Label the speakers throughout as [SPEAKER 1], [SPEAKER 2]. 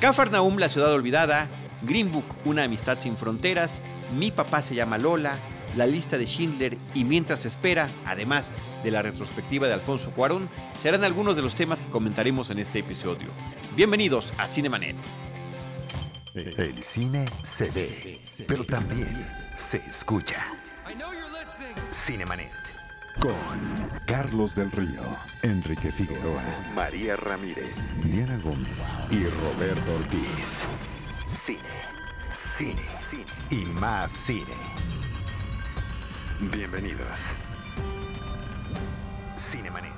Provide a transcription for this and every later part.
[SPEAKER 1] Cafarnaum, la ciudad olvidada, Green Book, una amistad sin fronteras, Mi papá se llama Lola, la lista de Schindler y Mientras se espera, además de la retrospectiva de Alfonso Cuarón, serán algunos de los temas que comentaremos en este episodio. Bienvenidos a Cinemanet.
[SPEAKER 2] El cine se ve, pero también se escucha. Cinemanet. Con Carlos del Río, Enrique Figueroa, María Ramírez, Diana Gómez y Roberto Ortiz. Cine, cine, cine y más cine. Bienvenidos. Cinemanet.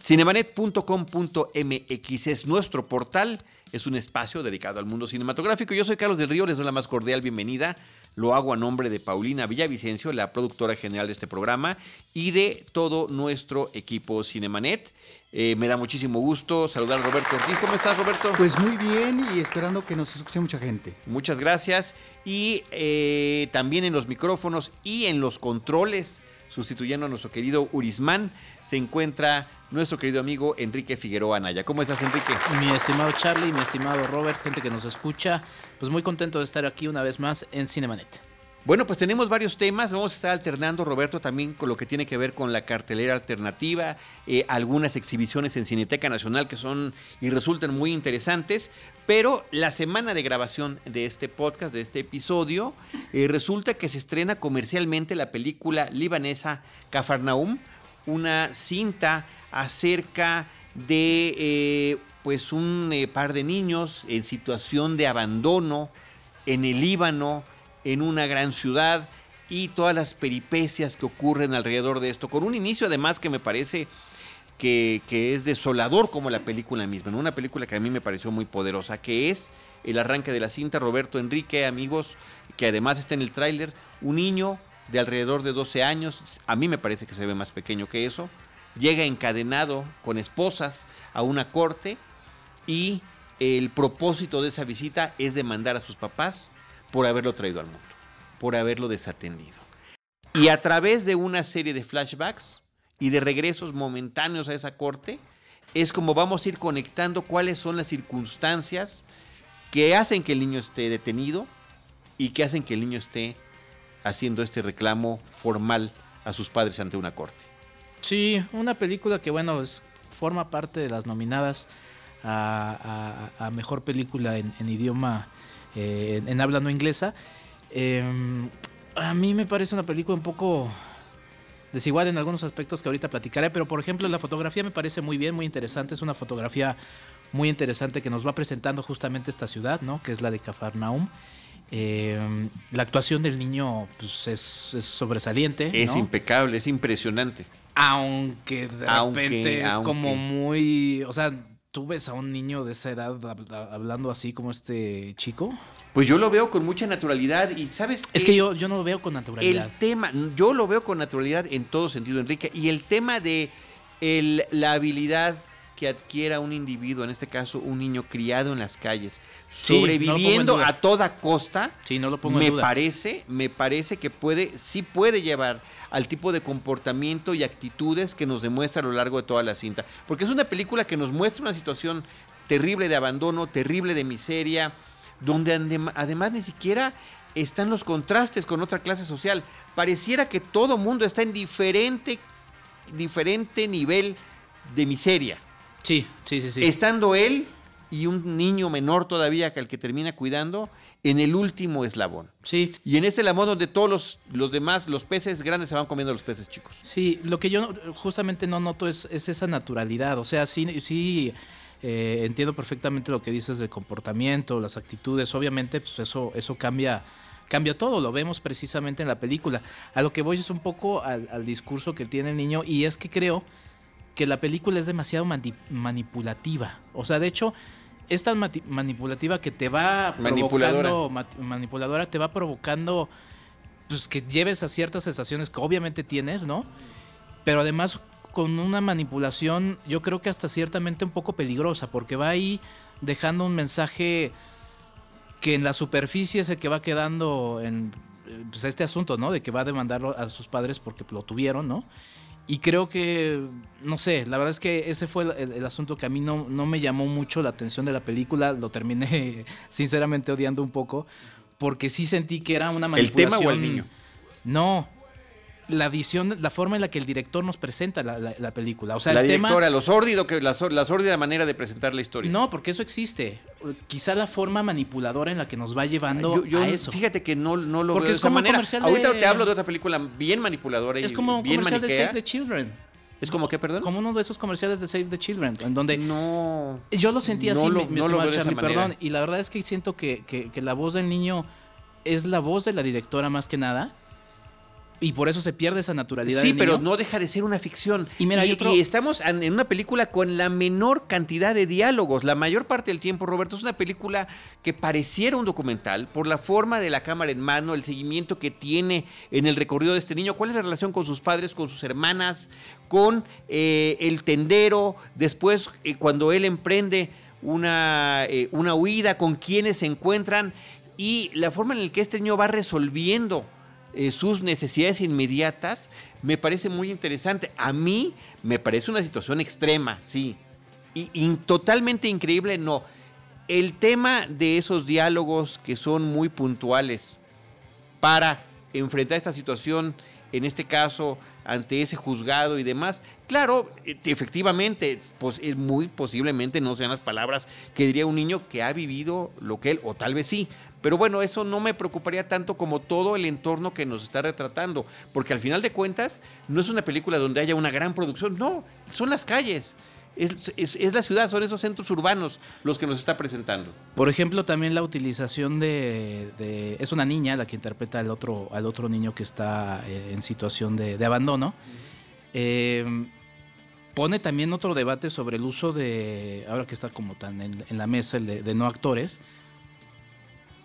[SPEAKER 1] Cinemanet.com.mx es nuestro portal, es un espacio dedicado al mundo cinematográfico. Yo soy Carlos del Río, les doy la más cordial bienvenida. Lo hago a nombre de Paulina Villavicencio, la productora general de este programa, y de todo nuestro equipo Cinemanet. Eh, me da muchísimo gusto saludar a Roberto Ortiz. ¿Cómo estás, Roberto?
[SPEAKER 3] Pues muy bien y esperando que nos escuche mucha gente.
[SPEAKER 1] Muchas gracias. Y eh, también en los micrófonos y en los controles, sustituyendo a nuestro querido Urismán, se encuentra nuestro querido amigo Enrique Figueroa Anaya. ¿Cómo estás, Enrique?
[SPEAKER 4] Mi estimado Charlie, mi estimado Robert, gente que nos escucha, pues muy contento de estar aquí una vez más en Cinemanet.
[SPEAKER 1] Bueno, pues tenemos varios temas. Vamos a estar alternando, Roberto, también con lo que tiene que ver con la cartelera alternativa, eh, algunas exhibiciones en Cineteca Nacional que son y resultan muy interesantes. Pero la semana de grabación de este podcast, de este episodio, eh, resulta que se estrena comercialmente la película libanesa Cafarnaum, una cinta acerca de eh, pues un eh, par de niños en situación de abandono en el Líbano, en una gran ciudad y todas las peripecias que ocurren alrededor de esto, con un inicio además que me parece que, que es desolador como la película misma, ¿no? una película que a mí me pareció muy poderosa, que es el arranque de la cinta, Roberto Enrique, amigos, que además está en el tráiler, un niño de alrededor de 12 años, a mí me parece que se ve más pequeño que eso, llega encadenado con esposas a una corte y el propósito de esa visita es demandar a sus papás por haberlo traído al mundo, por haberlo desatendido. Y a través de una serie de flashbacks y de regresos momentáneos a esa corte, es como vamos a ir conectando cuáles son las circunstancias que hacen que el niño esté detenido y que hacen que el niño esté haciendo este reclamo formal a sus padres ante una corte.
[SPEAKER 4] Sí, una película que, bueno, es, forma parte de las nominadas a, a- a mejor película en, en idioma, eh, en, en habla no inglesa. Eh, a mí me parece una película un poco desigual en algunos aspectos que ahorita platicaré, pero por ejemplo la fotografía me parece muy bien, muy interesante. Es una fotografía muy interesante que nos va presentando justamente esta ciudad, ¿no? Que es la de Cafarnaum. Eh, la actuación del niño pues, es, es sobresaliente.
[SPEAKER 1] Es
[SPEAKER 4] ¿no?
[SPEAKER 1] impecable, es impresionante.
[SPEAKER 4] Aunque de
[SPEAKER 1] Aunque-
[SPEAKER 4] repente es
[SPEAKER 1] aunque.
[SPEAKER 4] como muy. O sea, tú ves a un niño de esa edad hab- hablando así como este chico.
[SPEAKER 1] Pues yo lo veo con mucha naturalidad y sabes
[SPEAKER 4] Es que yo, yo no lo veo con naturalidad.
[SPEAKER 1] el tema, yo lo veo con naturalidad en todo sentido, Enrique, y el tema de el- la habilidad que adquiera un individuo, en este caso un niño criado en las calles,
[SPEAKER 4] Sí,
[SPEAKER 1] sobreviviendo a toda costa,
[SPEAKER 4] Sí, no lo pongo
[SPEAKER 1] me
[SPEAKER 4] en duda.
[SPEAKER 1] parece, me parece que puede, sí puede llevar al tipo de comportamiento y actitudes que nos demuestra a lo largo de toda la cinta. Porque es una película que nos muestra una situación terrible de abandono, terrible de miseria, donde adem- además ni siquiera están los contrastes con otra clase social. Pareciera que todo mundo está en diferente, diferente nivel de miseria.
[SPEAKER 4] Sí, sí, sí, sí.
[SPEAKER 1] Estando él y un niño menor todavía que el que termina cuidando en el último eslabón.
[SPEAKER 4] Sí,
[SPEAKER 1] Y en este eslabón donde todos los, los demás, los peces grandes se van comiendo a los peces chicos.
[SPEAKER 4] Sí, lo que yo justamente no noto es, es esa naturalidad. O sea, sí, sí eh, entiendo perfectamente lo que dices del comportamiento, las actitudes. Obviamente, pues eso, eso cambia, cambia todo. Lo vemos precisamente en la película. A lo que voy es un poco al, al discurso que tiene el niño. Y es que creo que la película es demasiado mani- manipulativa. O sea, de hecho, es tan manipulativa que te va
[SPEAKER 1] Manipuladora.
[SPEAKER 4] provocando, mat- manipuladora, te va provocando pues que lleves a ciertas sensaciones que obviamente tienes, ¿no? Pero además con una manipulación, yo creo que hasta ciertamente un poco peligrosa, porque va ahí dejando un mensaje que en la superficie es el que va quedando en pues, este asunto, ¿no? De que va a demandarlo a sus padres porque lo tuvieron, ¿no? Y creo que, no sé, la verdad es que ese fue el, el asunto que a mí no, no me llamó mucho la atención de la película. Lo terminé sinceramente odiando un poco. Porque sí sentí que era una
[SPEAKER 1] ¿El
[SPEAKER 4] manipulación.
[SPEAKER 1] tema o el niño?
[SPEAKER 4] No. La visión, la forma en la que el director nos presenta la, la- la película. O sea,
[SPEAKER 1] la
[SPEAKER 4] el tema.
[SPEAKER 1] directora, lo sórdido, que, la, la sórdida manera de presentar la historia.
[SPEAKER 4] No, porque eso existe. Quizá la forma manipuladora en la que nos va llevando
[SPEAKER 1] Yo- yo,
[SPEAKER 4] a eso.
[SPEAKER 1] Fíjate que no, no lo
[SPEAKER 4] Porque
[SPEAKER 1] veo de
[SPEAKER 4] es
[SPEAKER 1] esa
[SPEAKER 4] como
[SPEAKER 1] manera.
[SPEAKER 4] comercial de-
[SPEAKER 1] Ahorita te hablo de otra película bien manipuladora y
[SPEAKER 4] es como un
[SPEAKER 1] bien
[SPEAKER 4] comercial de. Save the Children.
[SPEAKER 1] ¿Es como qué, perdón?
[SPEAKER 4] Como uno de esos comerciales de Save the Children, en donde
[SPEAKER 1] No.
[SPEAKER 4] yo lo sentí
[SPEAKER 1] No
[SPEAKER 4] así,
[SPEAKER 1] lo-
[SPEAKER 4] mi, mi
[SPEAKER 1] no lo de esa
[SPEAKER 4] Charlie,
[SPEAKER 1] manera.
[SPEAKER 4] perdón. Y la verdad es que siento que, que- que la voz del niño es la voz de la directora más que nada. Y por eso se pierde esa naturalidad.
[SPEAKER 1] Sí,
[SPEAKER 4] del
[SPEAKER 1] pero
[SPEAKER 4] niño.
[SPEAKER 1] no deja de ser una ficción.
[SPEAKER 4] Y mira, hay otro-
[SPEAKER 1] y estamos en una película con la menor cantidad de diálogos. La mayor parte del tiempo, Roberto, es una película que pareciera un documental por la forma de la cámara en mano, el seguimiento que tiene en el recorrido de este niño. ¿Cuál es la relación con sus padres, con sus hermanas, con eh, el tendero? Después, eh, cuando él emprende una, eh, una huida, con quienes se encuentran y la forma en la que este niño va resolviendo eh, sus necesidades inmediatas, me parece muy interesante. A mí me parece una situación extrema, sí. Y, y totalmente increíble, no. El tema de esos diálogos que son muy puntuales para enfrentar esta situación, en este caso, ante ese juzgado y demás, claro, eh, efectivamente, pues, es muy posiblemente no sean las palabras que diría un niño que ha vivido lo que él, o tal vez sí, pero bueno, eso no me preocuparía tanto como todo el entorno que nos está retratando, porque al final de cuentas no es una película donde haya una gran producción, no, son las calles, es, la ciudad, son esos centros urbanos los que nos está presentando.
[SPEAKER 4] Por ejemplo, también la utilización de, es una niña la que interpreta al otro al otro niño que está eh, en situación de, abandono. Eh, pone también otro debate sobre el uso de ahora que está como tan en, la mesa el de no actores.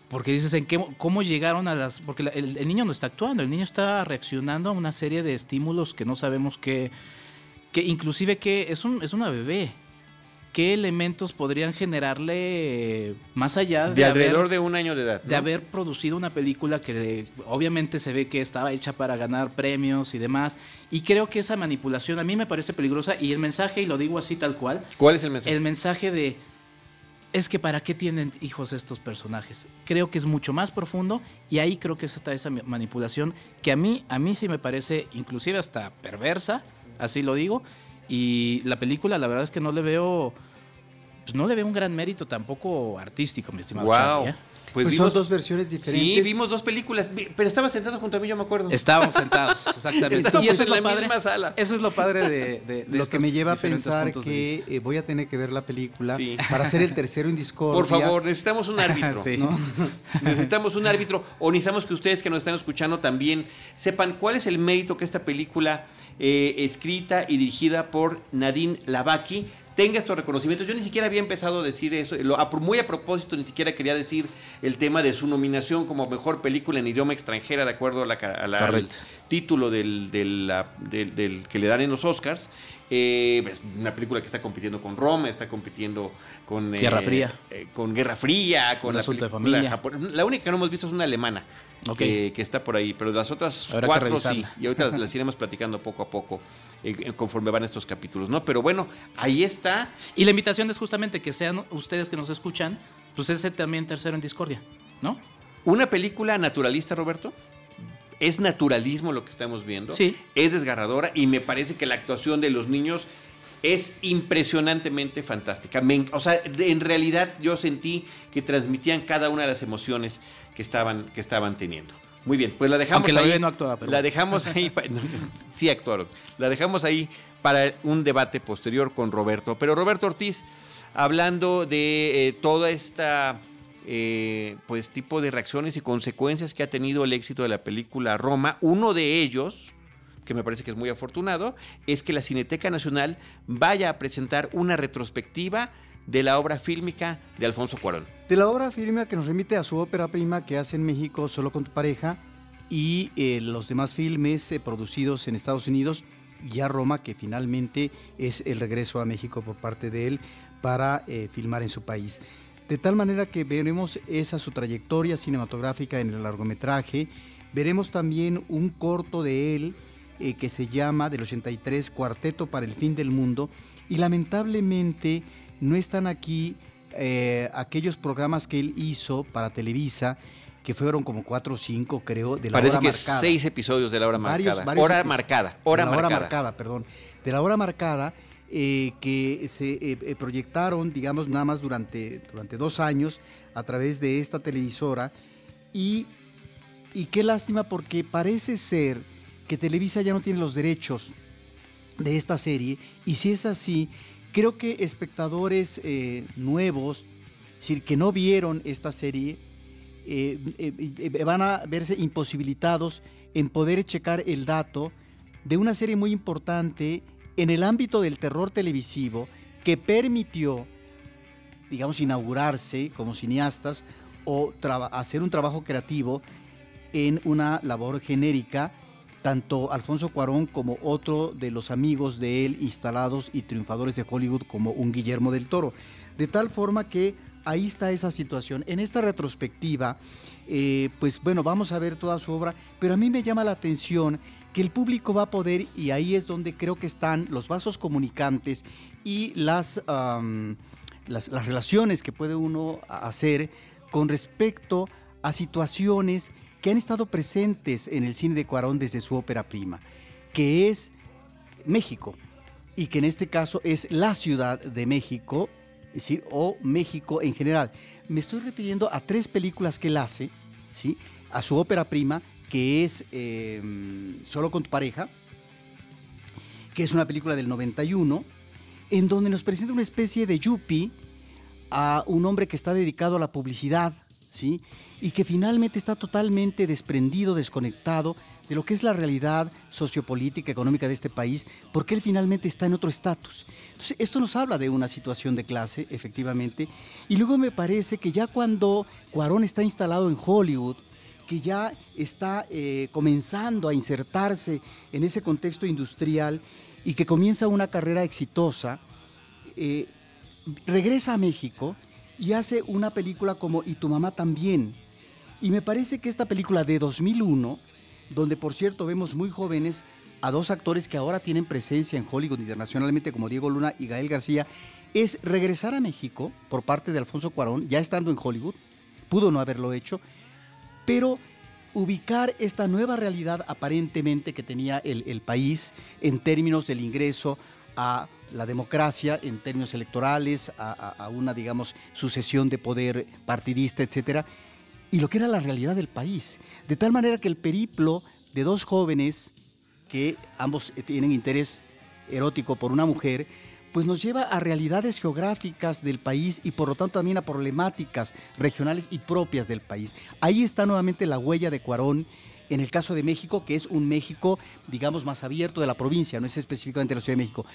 [SPEAKER 4] Porque dices en qué cómo llegaron a las porque la- el, el niño no está actuando, el niño está reaccionando a una serie de estímulos que no sabemos qué que inclusive que es un es una bebé. ¿Qué elementos podrían generarle eh, más allá de,
[SPEAKER 1] De
[SPEAKER 4] haber-
[SPEAKER 1] alrededor de un año de edad.
[SPEAKER 4] de haber producido una película que obviamente se ve que estaba hecha para ganar premios y demás. Y creo que esa manipulación a mí me parece peligrosa y el mensaje, y lo digo así tal cual,
[SPEAKER 1] ¿Cuál es el mensaje?
[SPEAKER 4] el mensaje de es que para qué tienen hijos estos personajes. Creo que es mucho más profundo y ahí creo que está esa ma- manipulación que a mí a mí sí me parece inclusive hasta perversa, así lo digo, y la película la verdad es que no le veo pues no le veo un gran mérito tampoco artístico, mi estimado
[SPEAKER 1] Wow.
[SPEAKER 4] Charlie, ¿eh?
[SPEAKER 1] Pues,
[SPEAKER 3] Pues
[SPEAKER 1] vimos,
[SPEAKER 3] son dos versiones diferentes.
[SPEAKER 1] Sí, vimos dos películas, pero estaba sentado junto a mí, yo me acuerdo.
[SPEAKER 4] Estábamos sentados, exactamente.
[SPEAKER 1] Estábamos
[SPEAKER 4] y eso
[SPEAKER 1] en
[SPEAKER 4] es
[SPEAKER 1] la
[SPEAKER 4] lo padre.
[SPEAKER 1] misma sala.
[SPEAKER 4] Eso es lo padre de, de- de
[SPEAKER 3] Lo que me lleva a pensar que eh, voy a tener que ver la película
[SPEAKER 1] Sí.
[SPEAKER 3] para ser el tercero en Discordia.
[SPEAKER 1] Por favor, necesitamos un árbitro.
[SPEAKER 4] Sí.
[SPEAKER 3] ¿no?
[SPEAKER 1] Necesitamos un árbitro o necesitamos que ustedes que nos están escuchando también sepan cuál es el mérito que esta película eh, escrita y dirigida por Nadine Lavaki tenga estos reconocimientos. Yo ni siquiera había empezado a decir eso, muy a propósito ni siquiera quería decir el tema de su nominación como mejor película en idioma extranjera de acuerdo a la, ca- a la- al título del, del- la- del- del que le dan en los Oscars. Eh, es una película que está compitiendo con Roma, está compitiendo con eh,
[SPEAKER 4] Guerra Fría.
[SPEAKER 1] eh, con Guerra Fría, con
[SPEAKER 4] Un
[SPEAKER 1] la
[SPEAKER 4] de familia.
[SPEAKER 1] La única que no hemos visto es una alemana que, que está por ahí, pero las otras
[SPEAKER 4] Habrá
[SPEAKER 1] cuatro sí. Y ahorita las, las iremos platicando poco a poco eh, eh, conforme van estos capítulos, ¿no? Pero bueno, ahí está.
[SPEAKER 4] Y la invitación es justamente que sean ustedes que nos escuchan, pues ese también tercero en discordia, ¿no?
[SPEAKER 1] Una película naturalista, Roberto. Es naturalismo lo que estamos viendo.
[SPEAKER 4] Sí.
[SPEAKER 1] Es desgarradora y me parece que la actuación de los niños es impresionantemente fantástica. Me o sea, de- en realidad yo sentí que transmitían cada una de las emociones que estaban, que estaban teniendo. Muy bien, pues la dejamos
[SPEAKER 4] Aunque la
[SPEAKER 1] ahí.
[SPEAKER 4] no actuaba, pero
[SPEAKER 1] la dejamos ahí. sí actuaron. La dejamos ahí para un debate posterior con Roberto. Pero Roberto Ortiz, hablando de eh, toda esta eh, pues tipo de reacciones y consecuencias que ha tenido el éxito de la película Roma, uno de ellos que me parece que es muy afortunado, es que la Cineteca Nacional vaya a presentar una retrospectiva de la obra fílmica de Alfonso Cuarón.
[SPEAKER 3] De la obra firme que nos remite a su ópera prima que hace en México solo con tu pareja y eh, los demás filmes eh, producidos en Estados Unidos y a Roma, que finalmente es el regreso a México por parte de él para eh, filmar en su país. De tal manera que veremos esa su trayectoria cinematográfica en el largometraje, veremos también un corto de él que se llama del 83 Cuarteto para el Fin del Mundo y lamentablemente no están aquí eh, aquellos programas que él hizo para Televisa que fueron como cuatro o cinco, creo, de la
[SPEAKER 1] Parece
[SPEAKER 3] hora
[SPEAKER 1] que
[SPEAKER 3] marcada.
[SPEAKER 1] seis episodios de la hora
[SPEAKER 3] Varios-
[SPEAKER 1] marcada.
[SPEAKER 3] varios
[SPEAKER 1] hora marcada. Hora
[SPEAKER 3] de la
[SPEAKER 1] marcada.
[SPEAKER 3] hora marcada, perdón. De la hora marcada eh, que se eh, proyectaron, digamos, nada más durante, durante dos años a través de esta televisora. Y, y qué lástima porque parece ser que Televisa ya no tiene los derechos de esta serie. Y si es así, creo que espectadores eh, nuevos, es decir, que no vieron esta serie, eh, eh, van a verse imposibilitados en poder checar el dato de una serie muy importante en el ámbito del terror televisivo que permitió, digamos, inaugurarse como cineastas o hacer un trabajo creativo en una labor genérica, tanto Alfonso Cuarón como otro de los amigos de él instalados y triunfadores de Hollywood como un Guillermo del Toro. De tal forma que ahí está esa situación. En esta retrospectiva, eh, pues bueno, vamos a ver toda su obra, pero a mí me llama la atención que el público va a poder, y ahí es donde creo que están los vasos comunicantes y las, las relaciones que puede uno hacer con respecto a situaciones que han estado presentes en el cine de Cuarón desde su ópera prima, que es México, y que en este caso es la Ciudad de México, es decir, o México en general. Me estoy refiriendo a tres películas que él hace, ¿sí? a su ópera prima, que es eh, Solo con tu pareja, que es una película del 91, en donde nos presenta una especie de yuppie a un hombre que está dedicado a la publicidad, ¿sí? Y que finalmente está totalmente desprendido, desconectado de lo que es la realidad sociopolítica, económica de este país, porque él finalmente está en otro estatus. Entonces, esto nos habla de una situación de clase, efectivamente, y luego me parece que ya cuando Cuarón está instalado en Hollywood, que ya está eh, comenzando a insertarse en ese contexto industrial y que comienza una carrera exitosa, eh, regresa a México y hace una película como Y tu mamá también. Y me parece que esta película de 2001, donde por cierto vemos muy jóvenes a dos actores que ahora tienen presencia en Hollywood internacionalmente como Diego Luna y Gael García, es regresar a México por parte de Alfonso Cuarón, ya estando en Hollywood, pudo no haberlo hecho, pero ubicar esta nueva realidad aparentemente que tenía el, el país en términos del ingreso a la democracia, en términos electorales, a, una, digamos, sucesión de poder partidista, etcétera, y lo que era la realidad del país. De tal manera que el periplo de dos jóvenes que ambos tienen interés erótico por una mujer, pues nos lleva a realidades geográficas del país y por lo tanto también a problemáticas regionales y propias del país. Ahí está nuevamente la huella de Cuarón en el caso de México, que es un México, digamos, más abierto de la provincia, no es específicamente la Ciudad de México.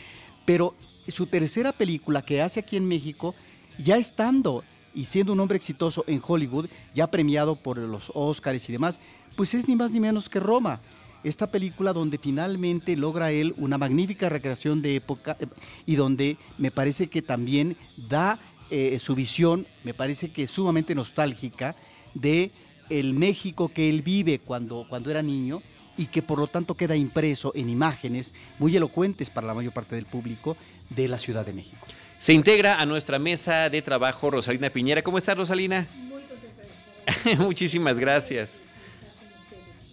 [SPEAKER 3] Pero su tercera película que hace aquí en México, ya estando y siendo un hombre exitoso en Hollywood, ya premiado por los Oscars y demás, pues es ni más ni menos que Roma. Esta película donde finalmente logra él una magnífica recreación de época eh, y donde me parece que también da eh, su visión, me parece que sumamente nostálgica, de el México que él vive cuando, cuando era niño y que por lo tanto queda impreso en imágenes muy elocuentes para la mayor parte del público de la Ciudad de México.
[SPEAKER 1] Se integra a nuestra mesa de trabajo Rosalina Piñera. ¿Cómo estás, Rosalina?
[SPEAKER 5] Muy contenta de estar aquí.
[SPEAKER 1] Muchísimas gracias.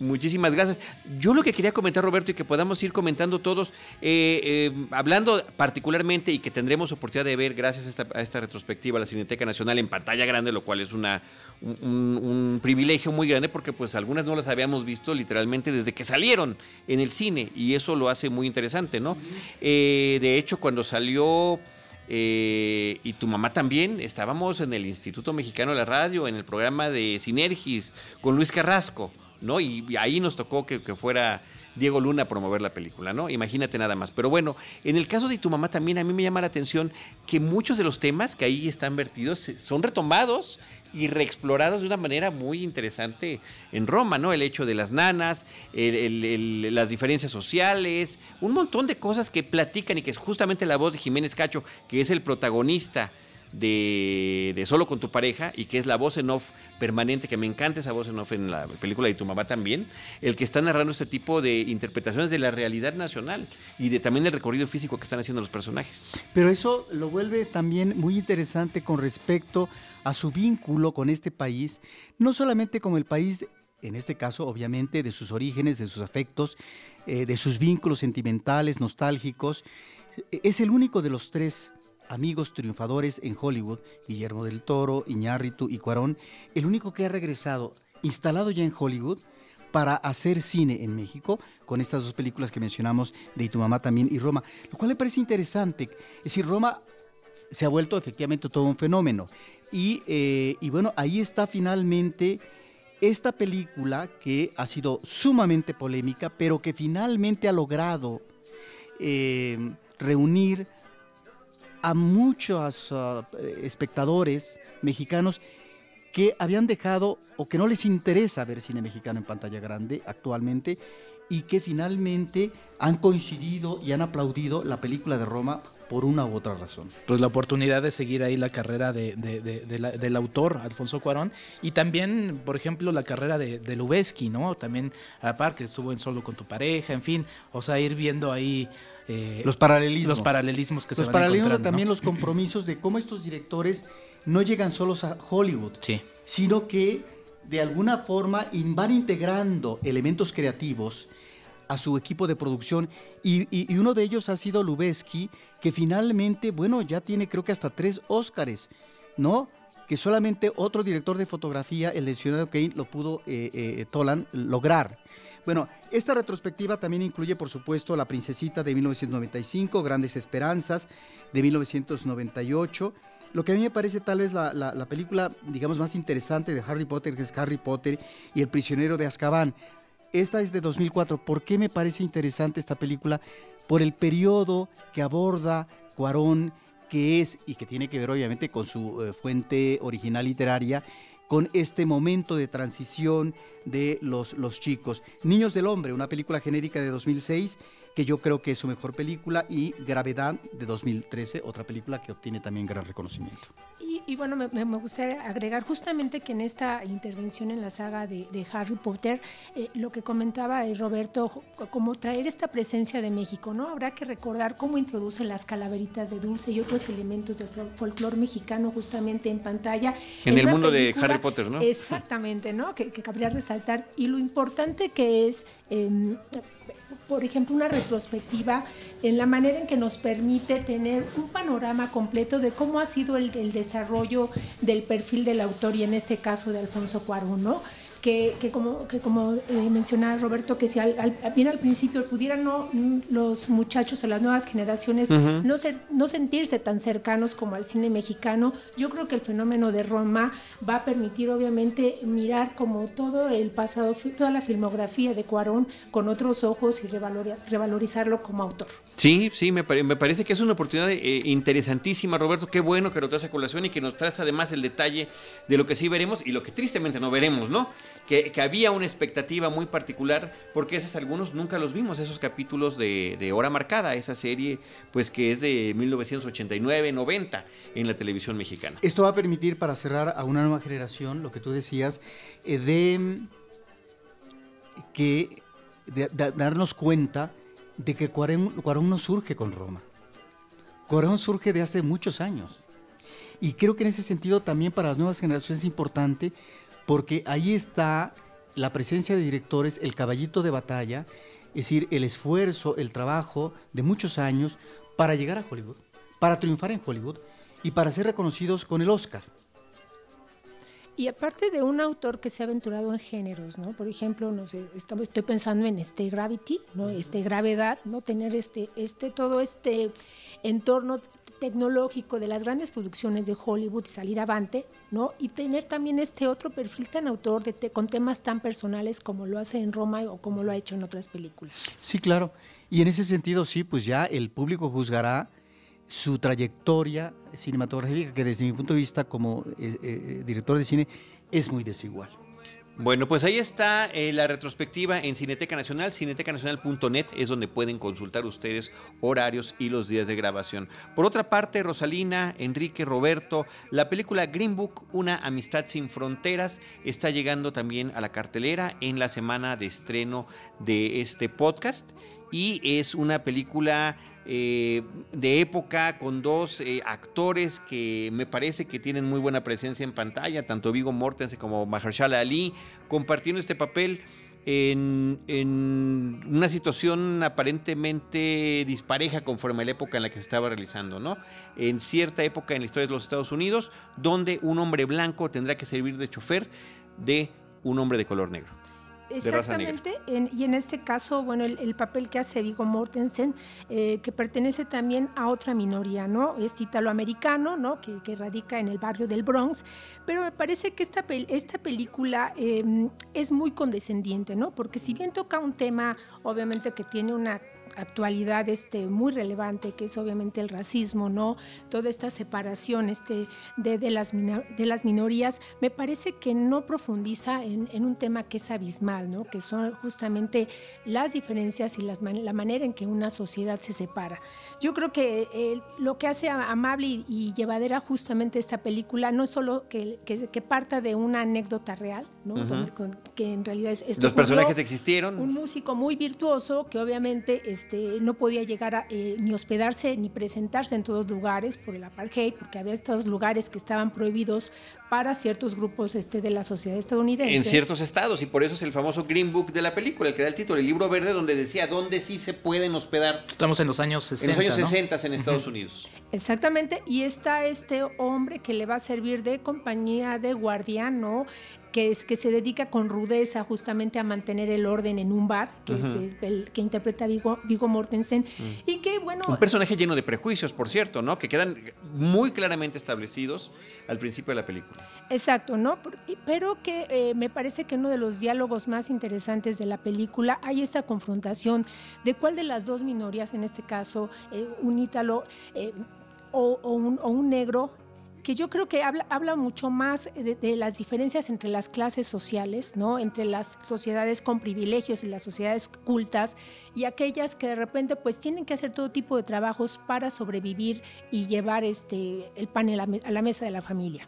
[SPEAKER 1] Muchísimas gracias. Yo lo que quería comentar, Roberto, y que podamos ir comentando todos, eh, eh, hablando particularmente y que tendremos oportunidad de ver gracias a esta, a esta retrospectiva, la Cineteca Nacional en pantalla grande, lo cual es una, un, privilegio muy grande porque pues algunas no las habíamos visto literalmente desde que salieron en el cine y eso lo hace muy interesante, ¿no? Eh, de hecho, cuando salió... eh, y tu mamá también, estábamos en el Instituto Mexicano de la Radio, en el programa de Sinergis, con Luis Carrasco, ¿no? Y, ahí nos tocó que, que fuera Diego Luna a promover la película, ¿no? Imagínate nada más. Pero bueno, en el caso de tu mamá también a mí me llama la atención que muchos de los temas que ahí están vertidos son retomados y reexplorados de una manera muy interesante en Roma, ¿no? El hecho de las nanas, las diferencias sociales, un montón de cosas que platican y que es justamente la voz de Jiménez Cacho, que es el protagonista de, Solo con tu pareja y que es la voz en off permanente, que me encanta esa voz en off en la película de tu mamá también, el que está narrando este tipo de interpretaciones de la realidad nacional y de también el recorrido físico que están haciendo los personajes.
[SPEAKER 3] Pero eso lo vuelve también muy interesante con respecto a su vínculo con este país, no solamente como el país en este caso obviamente de sus orígenes, de sus afectos, eh, de sus vínculos sentimentales, nostálgicos. Es el único de los tres amigos triunfadores en Hollywood, Guillermo del Toro, Iñárritu y Cuarón, el único que ha regresado, instalado ya en Hollywood, para hacer cine en México, con estas dos películas que mencionamos, de Y mamá también y Roma, lo cual me parece interesante. Es decir, Roma se ha vuelto efectivamente todo un fenómeno. Y, eh, bueno, ahí está finalmente esta película que ha sido sumamente polémica, pero que finalmente ha logrado eh, reunir a muchos uh, espectadores mexicanos que habían dejado o que no les interesa ver cine mexicano en pantalla grande actualmente y que finalmente han coincidido y han aplaudido la película de Roma por una u otra razón.
[SPEAKER 4] Pues la oportunidad de seguir ahí la carrera de, del autor, Alfonso Cuarón, y también, por ejemplo, la carrera de, Lubeski, ¿no? También, aparte, que estuvo en Solo con tu pareja, en fin, o sea, ir viendo ahí
[SPEAKER 3] eh, los paralelismos.
[SPEAKER 4] Los paralelismos que
[SPEAKER 3] los
[SPEAKER 4] se
[SPEAKER 3] van paralelismos también los compromisos de cómo estos directores no llegan solos a Hollywood, sino que de alguna forma van integrando elementos creativos a su equipo de producción y, uno de ellos ha sido Lubeski, que finalmente, bueno, ya tiene creo que hasta tres Óscares, ¿no? Que solamente otro director de fotografía, el de Ciudadano Kane, lo pudo eh, eh, Tolan lograr. Bueno, esta retrospectiva también incluye, por supuesto, La Princesita de 1995, Grandes Esperanzas de 1998. Lo que a mí me parece tal vez la, película, digamos, más interesante de Harry Potter, que es Harry Potter y El prisionero de Azkaban. Esta es de 2004. ¿Por qué me parece interesante esta película? Por el periodo que aborda Cuarón, que es, y que tiene que ver obviamente con su eh, fuente original literaria, con este momento de transición de los, los chicos. Niños del Hombre, una película genérica de 2006 que yo creo que es su mejor película, y Gravedad de 2013, otra película que obtiene también gran reconocimiento.
[SPEAKER 6] Y, bueno, me, gustaría agregar justamente que en esta intervención en la saga de, Harry Potter, eh, lo que comentaba Roberto, como traer esta presencia de México, ¿no? Habrá que recordar cómo introducen las calaveritas de dulce y otros elementos del folclore mexicano justamente en pantalla.
[SPEAKER 1] En, el mundo de Harry
[SPEAKER 6] Exactamente, que cabría resaltar. Y lo importante que es... Em, por ejemplo, una retrospectiva en la manera en que nos permite tener un panorama completo de cómo ha sido el, desarrollo del perfil del autor y en este caso de Alfonso Cuarón, ¿no? Que, como, que como eh, mencionaba Roberto, que si al, bien al principio pudieran no, los muchachos o las nuevas generaciones no, ser, no sentirse tan cercanos como al cine mexicano, yo creo que el fenómeno de Roma va a permitir obviamente mirar como todo el pasado, toda la filmografía de Cuarón con otros ojos y revalorizarlo como autor.
[SPEAKER 1] Sí, sí, me, me, parece que es una oportunidad eh, interesantísima, Roberto. Qué bueno que lo traes a colación y que nos traes además el detalle de lo que sí veremos y lo que tristemente no veremos, ¿no? Que, había una expectativa muy particular, porque esos algunos nunca los vimos, esos capítulos de, Hora Marcada, esa serie, pues que es de 1989-90 en la televisión mexicana.
[SPEAKER 3] Esto va a permitir para cerrar a una nueva generación, lo que tú decías, eh, de que darnos cuenta de que Cuarón, Cuarón no surge con Roma. Cuarón surge de hace muchos años. Y creo que en ese sentido también para las nuevas generaciones es importante porque ahí está la presencia de directores, el caballito de batalla, es decir, el esfuerzo, el trabajo de muchos años para llegar a Hollywood, para triunfar en Hollywood y para ser reconocidos con el Oscar.
[SPEAKER 6] Y aparte de un autor que se ha aventurado en géneros, ¿no? Por ejemplo, no sé, estoy pensando en este Gravity, ¿no? Este Gravedad, ¿no? Tener este, este, todo este entorno tecnológico de las grandes producciones de Hollywood y salir avante, ¿no? Y tener también este otro perfil tan autor de con temas tan personales como lo hace en Roma o como lo ha hecho en otras películas.
[SPEAKER 3] Sí, claro. Y en ese sentido, sí, pues ya el público juzgará su trayectoria cinematográfica, que desde mi punto de vista como eh, eh, director de cine es muy desigual.
[SPEAKER 1] Bueno, pues ahí está eh, la retrospectiva en Cineteca Nacional. Cinetecanacional.net es donde pueden consultar ustedes horarios y los días de grabación. Por otra parte, Rosalina, Enrique, Roberto, la película Green Book, Una amistad sin fronteras, está llegando también a la cartelera en la semana de estreno de este podcast. Y es una película eh, de época con dos eh, actores que me parece que tienen muy buena presencia en pantalla, tanto Vigo Mortensen como Mahershala Ali, compartiendo este papel en, una situación aparentemente dispareja conforme a la época en la que se estaba realizando, ¿no? En cierta época en la historia de los Estados Unidos, donde un hombre blanco tendrá que servir de chofer de un hombre de color negro.
[SPEAKER 6] Exactamente, y en este caso, bueno, el, papel que hace Vigo Mortensen, eh, que pertenece también a otra minoría, ¿no? Es italoamericano, ¿no? Que, que, radica en el barrio del Bronx, pero me parece que esta, esta película em, es muy condescendiente, ¿no? Porque si bien toca un tema, obviamente que tiene una actualidad este, muy relevante, que es obviamente el racismo, ¿no? Toda esta separación este, de, de, las, de las minorías, me parece que no profundiza en, en, un tema que es abismal, ¿no? Que son justamente las diferencias y las, la manera en que una sociedad se separa. Yo creo que eh, lo que hace amable y, llevadera justamente esta película no es solo que, que, que parta de una anécdota real, ¿no? que en realidad es...
[SPEAKER 1] Los personajes existieron.
[SPEAKER 6] Un músico muy virtuoso que obviamente... Es, este, no podía llegar a, eh, ni hospedarse ni presentarse en todos lugares por el apartheid, porque había estos lugares que estaban prohibidos para ciertos grupos este, de la sociedad estadounidense.
[SPEAKER 1] En ciertos estados, y por eso es el famoso Green Book de la película, el que da el título, el libro verde, donde decía dónde sí se pueden hospedar.
[SPEAKER 4] Estamos en los años 60.
[SPEAKER 1] En los años 60 en Estados Unidos.
[SPEAKER 6] Exactamente, y está este hombre que le va a servir de compañía de guardián, ¿no? Que es que se dedica con rudeza justamente a mantener el orden en un bar, que es el, que interpreta Vigo, Vigo Mortensen, mm. y que bueno...
[SPEAKER 1] Un personaje lleno de prejuicios, por cierto, ¿no? Que quedan muy claramente establecidos al principio de la película.
[SPEAKER 6] Exacto, ¿no? Pero que eh, me parece que uno de los diálogos más interesantes de la película hay esta confrontación de cuál de las dos minorías, en este caso eh, un ítalo eh, o, un, o un negro, que yo creo que habla, habla mucho más de, las diferencias entre las clases sociales, ¿no? entre las sociedades con privilegios y las sociedades cultas y aquellas que de repente pues tienen que hacer todo tipo de trabajos para sobrevivir y llevar este, el pan a la, mesa de la familia.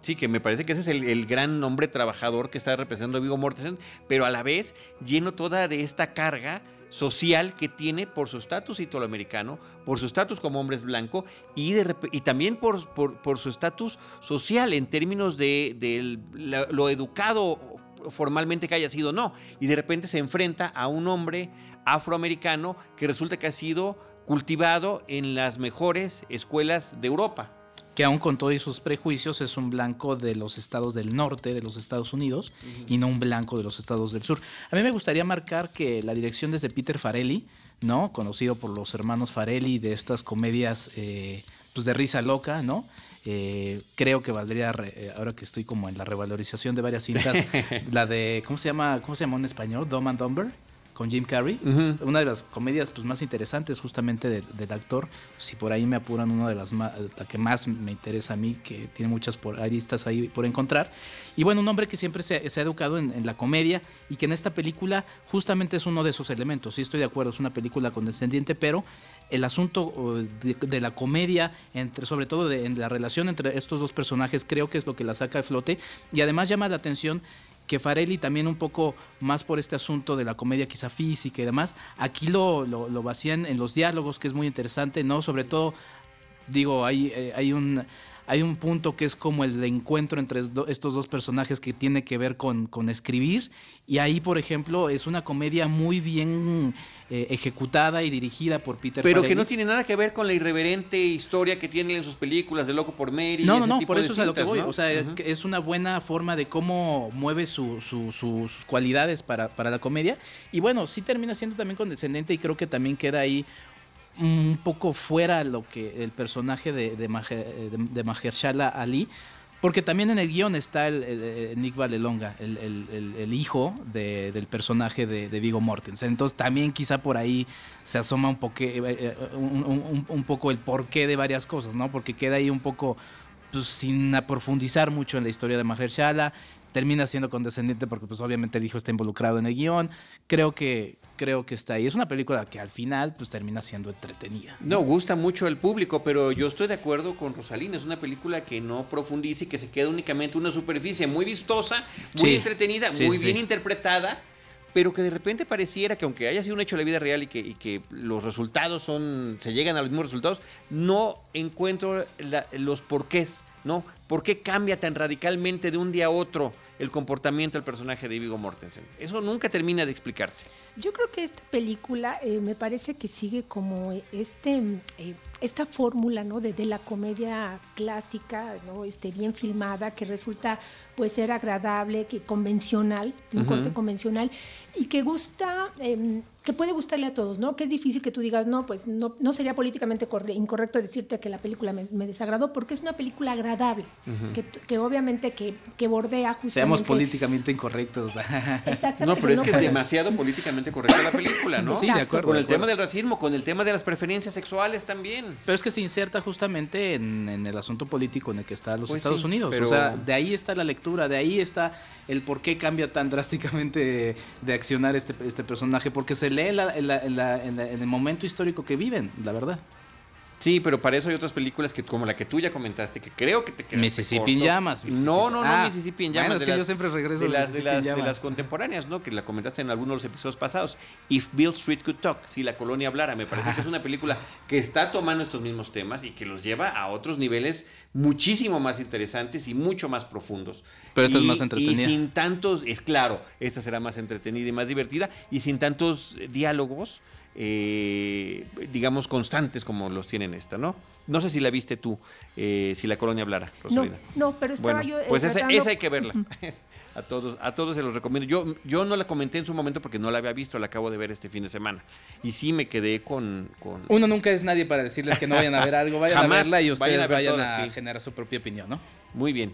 [SPEAKER 1] Sí, que me parece que ese es el, gran hombre trabajador que está representando Vigo Mortensen, pero a la vez lleno toda de esta carga social que tiene por su estatus italoamericano, por su estatus como hombre blanco y, y también por, por, su estatus social en términos de, lo educado formalmente que haya sido, no. Y de repente se enfrenta a un hombre afroamericano que resulta que ha sido cultivado en las mejores escuelas de Europa
[SPEAKER 4] que aún con todos sus prejuicios es un blanco de los estados del norte de los Estados Unidos y no un blanco de los estados del sur. A mí me gustaría marcar que la dirección desde Peter Farelli, ¿no? Conocido por los hermanos Farelli de estas comedias eh, pues de risa loca, ¿no? Eh, creo que valdría, eh, ahora que estoy como en la revalorización de varias cintas, la de, ¿cómo se llama? ¿Cómo se llama en español? Dumb and Dumber con Jim Carrey. Una de las comedias pues, más interesantes justamente del actor. Si por ahí me apuran, una de las más, la que más me interesa a mí, que tiene muchas por, aristas ahí por encontrar. Y bueno, un hombre que siempre se, ha educado en, la comedia y que en esta película justamente es uno de esos elementos. Sí, estoy de acuerdo, es una película condescendiente, pero el asunto de, la comedia, entre, sobre todo de, en la relación entre estos dos personajes, creo que es lo que la saca de flote. Y además llama la atención que Farelli también un poco más por este asunto de la comedia quizá física y demás, aquí lo, lo, vacían en los diálogos, que es muy interesante, ¿no? Sobre todo, digo, hay, eh, hay un hay un punto que es como el de encuentro entre estos dos personajes que tiene que ver con, con, escribir. Y ahí, por ejemplo, es una comedia muy bien eh, ejecutada y dirigida por Peter
[SPEAKER 1] Pero que no tiene nada que ver con la irreverente historia que tiene en sus películas de Loco por Mary.
[SPEAKER 4] No, no, no, por eso es a lo que voy. O sea, es una buena forma de cómo mueve sus cualidades para, para la comedia. Y bueno, sí termina siendo también condescendente y creo que también queda ahí un poco fuera lo que el personaje de, de, de, Mahershala Ali, porque también en el guion está el, Nick Valelonga, el, hijo del personaje de, Vigo Mortensen. Entonces también quizá por ahí se asoma un, eh, eh, un, poco el porqué de varias cosas, ¿no? Porque queda ahí un poco pues, sin profundizar mucho en la historia de Mahershala termina siendo condescendiente porque pues obviamente el hijo está involucrado en el guion. Creo que, creo que está ahí. Es una película que al final pues termina siendo entretenida.
[SPEAKER 1] No, gusta mucho al público, pero yo estoy de acuerdo con Rosalina. Es una película que no profundiza y que se queda únicamente una superficie muy vistosa, muy entretenida, muy bien interpretada pero que de repente pareciera que aunque haya sido un hecho de la vida real y que, que los resultados son, se llegan a los mismos resultados, no encuentro los porqués, ¿no? ¿Por qué cambia tan radicalmente de un día a otro el comportamiento del personaje de Viggo Mortensen? Eso nunca termina de explicarse.
[SPEAKER 6] Yo creo que esta película eh, me parece que sigue como este eh, esta fórmula ¿no? de, la comedia clásica, ¿no? este, bien filmada, que resulta pues ser agradable, que convencional, de un corte convencional, y que gusta, em, que puede gustarle a todos, ¿no? Que es difícil que tú digas, no, pues no, no sería políticamente incorrecto decirte que la película me, desagradó, porque es una película agradable, que, que, obviamente que, que bordea justamente...
[SPEAKER 4] Seamos políticamente incorrectos.
[SPEAKER 1] Exactamente. No, pero es que es demasiado políticamente correcta la película, ¿no?
[SPEAKER 4] Sí, de acuerdo.
[SPEAKER 1] Con el tema del racismo, con el tema de las preferencias sexuales también.
[SPEAKER 4] Pero es que se inserta justamente en, el asunto político en el que están los pues Estados Unidos. O sea, de ahí está la lectura, de ahí está el por qué cambia tan drásticamente de, accionar este, este personaje, porque se lee en el momento histórico que viven, la verdad.
[SPEAKER 1] Sí, pero para eso hay otras películas que como la que tú ya comentaste, que creo que te quedas
[SPEAKER 4] Mississippi en llamas.
[SPEAKER 1] No, no, no, ah, Mississippi en llamas.
[SPEAKER 4] Bueno, es que yo siempre regreso
[SPEAKER 1] de las, de las, de las contemporáneas, ¿no? Que la comentaste en algunos de los episodios pasados. If Bill Street Could Talk, si la colonia hablara, me parece que es una película que está tomando estos mismos temas y que los lleva a otros niveles muchísimo más interesantes y mucho más profundos.
[SPEAKER 4] Pero esta es más entretenida.
[SPEAKER 1] Y sin tantos, es claro, esta será más entretenida y más divertida y sin tantos diálogos eh, digamos, constantes como los tienen esta, ¿no? No sé si la viste tú, eh, si la colonia hablara,
[SPEAKER 6] Rosalina. No, pero estaba yo.
[SPEAKER 1] Eh, pues esa, hay que verla. a todos, a todos se los recomiendo. Yo, yo no la comenté en su momento porque no la había visto, la acabo de ver este fin de semana. Y sí me quedé con.
[SPEAKER 4] Uno nunca es nadie para decirles que no vayan a ver algo, vayan a verla y ustedes vayan a, generar su propia opinión, ¿no?
[SPEAKER 1] Muy bien.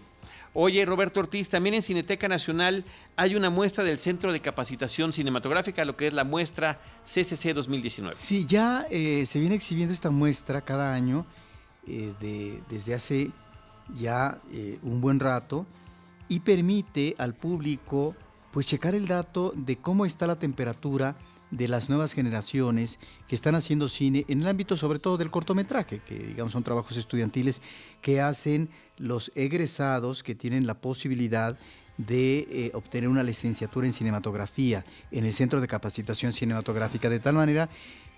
[SPEAKER 1] Oye, Roberto Ortiz, también en Cineteca Nacional hay una muestra del Centro de Capacitación Cinematográfica, lo que es la muestra CCC 2019.
[SPEAKER 3] Sí, ya eh, se viene exhibiendo esta muestra cada año eh, desde hace ya eh, un buen rato y permite al público pues checar el dato de cómo está la temperatura de las nuevas generaciones que están haciendo cine en el ámbito sobre todo del cortometraje, que digamos son trabajos estudiantiles que hacen los egresados que tienen la posibilidad de eh, obtener una licenciatura en cinematografía en el Centro de Capacitación Cinematográfica, de tal manera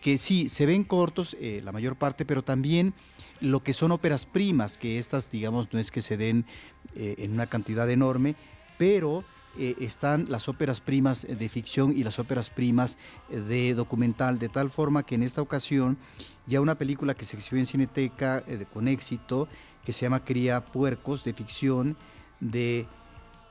[SPEAKER 3] que sí, se ven cortos eh, la mayor parte, pero también lo que son óperas primas, que estas, digamos, no es que se den eh, en una cantidad enorme, pero eh, están las óperas primas de ficción y las óperas primas de documental, de tal forma que en esta ocasión ya una película que se exhibió en Cineteca eh, con éxito, que se llama Cría Puercos, de ficción, de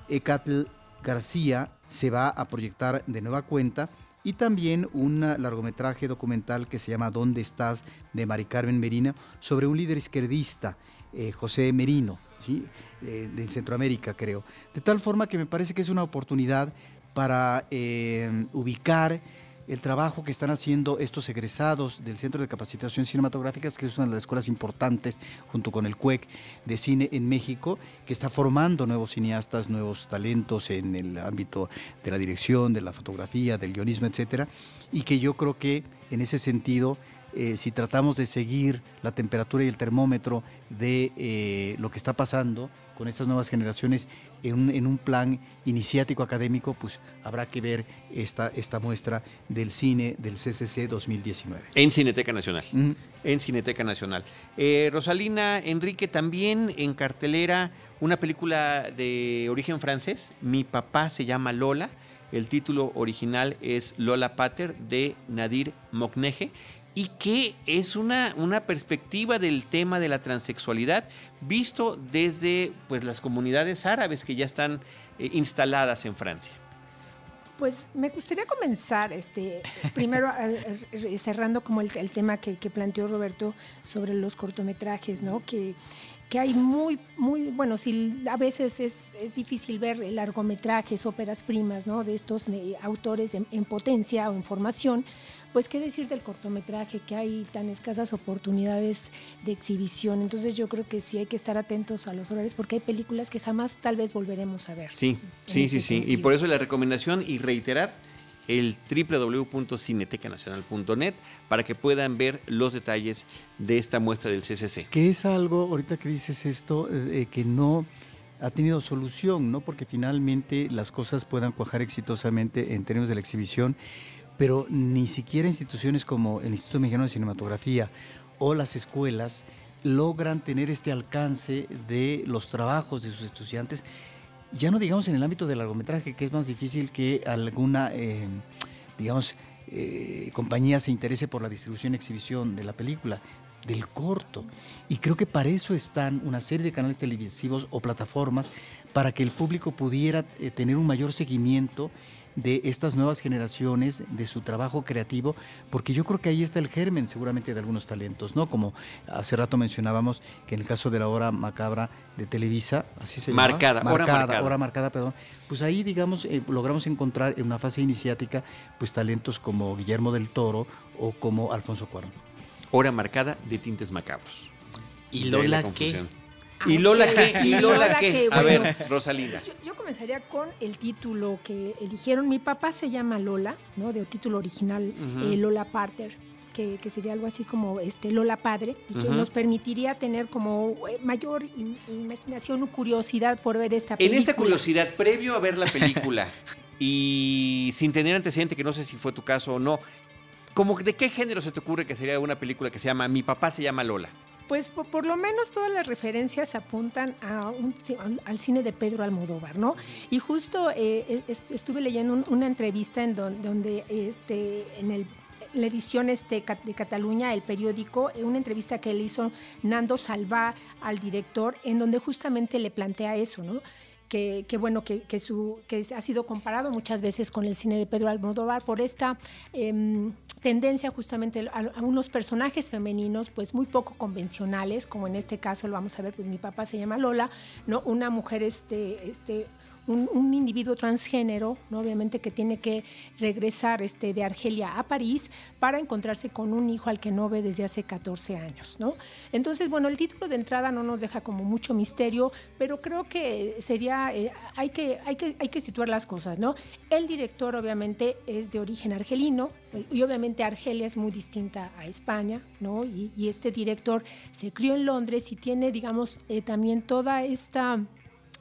[SPEAKER 3] Ecatl García, se va a proyectar de nueva cuenta y también un largometraje documental que se llama ¿Dónde estás? de Mari Carmen Merino sobre un líder izquierdista, eh, José Merino. ¿sí? de Centroamérica, creo. De tal forma que me parece que es una oportunidad para eh, ubicar el trabajo que están haciendo estos egresados del Centro de Capacitación Cinematográfica, que es una de las escuelas importantes, junto con el CUEC, de cine en México, que está formando nuevos cineastas, nuevos talentos en el ámbito de la dirección, de la fotografía, del guionismo, etcétera, y que yo creo que en ese sentido eh, si tratamos de seguir la temperatura y el termómetro de eh, lo que está pasando con estas nuevas generaciones en un, plan iniciático académico, pues habrá que ver esta, esta muestra del cine del CCC 2019.
[SPEAKER 1] En Cineteca Nacional. En Cineteca Nacional. Eh, Rosalina Enrique, también en cartelera una película de origen francés, Mi papá se llama Lola. El título original es Lola Pater de Nadir Moknege y que es una, una perspectiva del tema de la transexualidad visto desde pues, las comunidades árabes que ya están eh, instaladas en Francia.
[SPEAKER 6] Pues me gustaría comenzar, este, primero cerrando como el, tema que, planteó Roberto sobre los cortometrajes, ¿no? Que, que hay muy, muy, bueno, si a veces es, es difícil ver largometrajes, óperas primas, ¿no? De estos eh, autores en, en, potencia o en formación, pues qué decir del cortometraje, que hay tan escasas oportunidades de exhibición. Entonces yo creo que sí hay que estar atentos a los horarios porque hay películas que jamás tal vez volveremos a ver.
[SPEAKER 1] Sí, sí, sí, sí. Y por eso la recomendación y reiterar el www.cinetecanacional.net para que puedan ver los detalles de esta muestra del CCC.
[SPEAKER 3] Que es algo, ahorita que dices esto, eh, eh, que no ha tenido solución, ¿no? Porque finalmente las cosas puedan cuajar exitosamente en términos de la exhibición, pero ni siquiera instituciones como el Instituto Mexicano de Cinematografía o las escuelas logran tener este alcance de los trabajos de sus estudiantes ya no digamos en el ámbito del largometraje, que es más difícil que alguna, eh, digamos, eh, compañía se interese por la distribución y exhibición de la película, del corto. Y creo que para eso están una serie de canales televisivos o plataformas para que el público pudiera eh, tener un mayor seguimiento de estas nuevas generaciones, de su trabajo creativo, porque yo creo que ahí está el germen seguramente de algunos talentos, ¿no? Como hace rato mencionábamos que en el caso de la hora macabra de Televisa, así se
[SPEAKER 1] llama. Marcada,
[SPEAKER 3] hora
[SPEAKER 1] marcada.
[SPEAKER 3] Hora marcada, perdón. Pues ahí, digamos, eh, logramos encontrar en una fase iniciática, pues talentos como Guillermo del Toro o como Alfonso Cuarón.
[SPEAKER 1] Hora marcada de tintes macabros.
[SPEAKER 4] ¿Y Lola qué?
[SPEAKER 1] ¿Y Lola qué? ¿Y Lola qué? A ver, Rosalina.
[SPEAKER 6] Yo, comenzaría con el título que eligieron. Mi papá se llama Lola, ¿no? De título original, eh, Lola Parter. Que, sería algo así como este Lola Padre y que nos permitiría tener como eh, mayor imaginación o curiosidad por ver esta película.
[SPEAKER 1] En esta curiosidad, previo a ver la película y sin tener antecedente, que no sé si fue tu caso o no, ¿cómo, ¿de qué género se te ocurre que sería una película que se llama Mi papá se llama Lola?
[SPEAKER 6] Pues por, lo menos todas las referencias apuntan a al cine de Pedro Almodóvar, ¿no? Y justo eh, estuve leyendo una entrevista en donde, este, en el la edición este, de Cataluña, el periódico, eh, una entrevista que le hizo Nando Salvá al director, en donde justamente le plantea eso, ¿no? Que, bueno, que, su, que ha sido comparado muchas veces con el cine de Pedro Almodóvar por esta em, tendencia justamente a, unos personajes femeninos pues muy poco convencionales, como en este caso lo vamos a ver, pues mi papá se llama Lola, ¿no? Una mujer este, este un, individuo transgénero, ¿no? obviamente que tiene que regresar este, de Argelia a París para encontrarse con un hijo al que no ve desde hace 14 años. ¿no? Entonces, bueno, el título de entrada no nos deja como mucho misterio, pero creo que sería, eh, hay, que, hay, que, hay que situar las cosas. ¿no? El director obviamente es de origen argelino y obviamente Argelia es muy distinta a España, ¿no? y, este director se crió en Londres y tiene, digamos, eh, también toda esta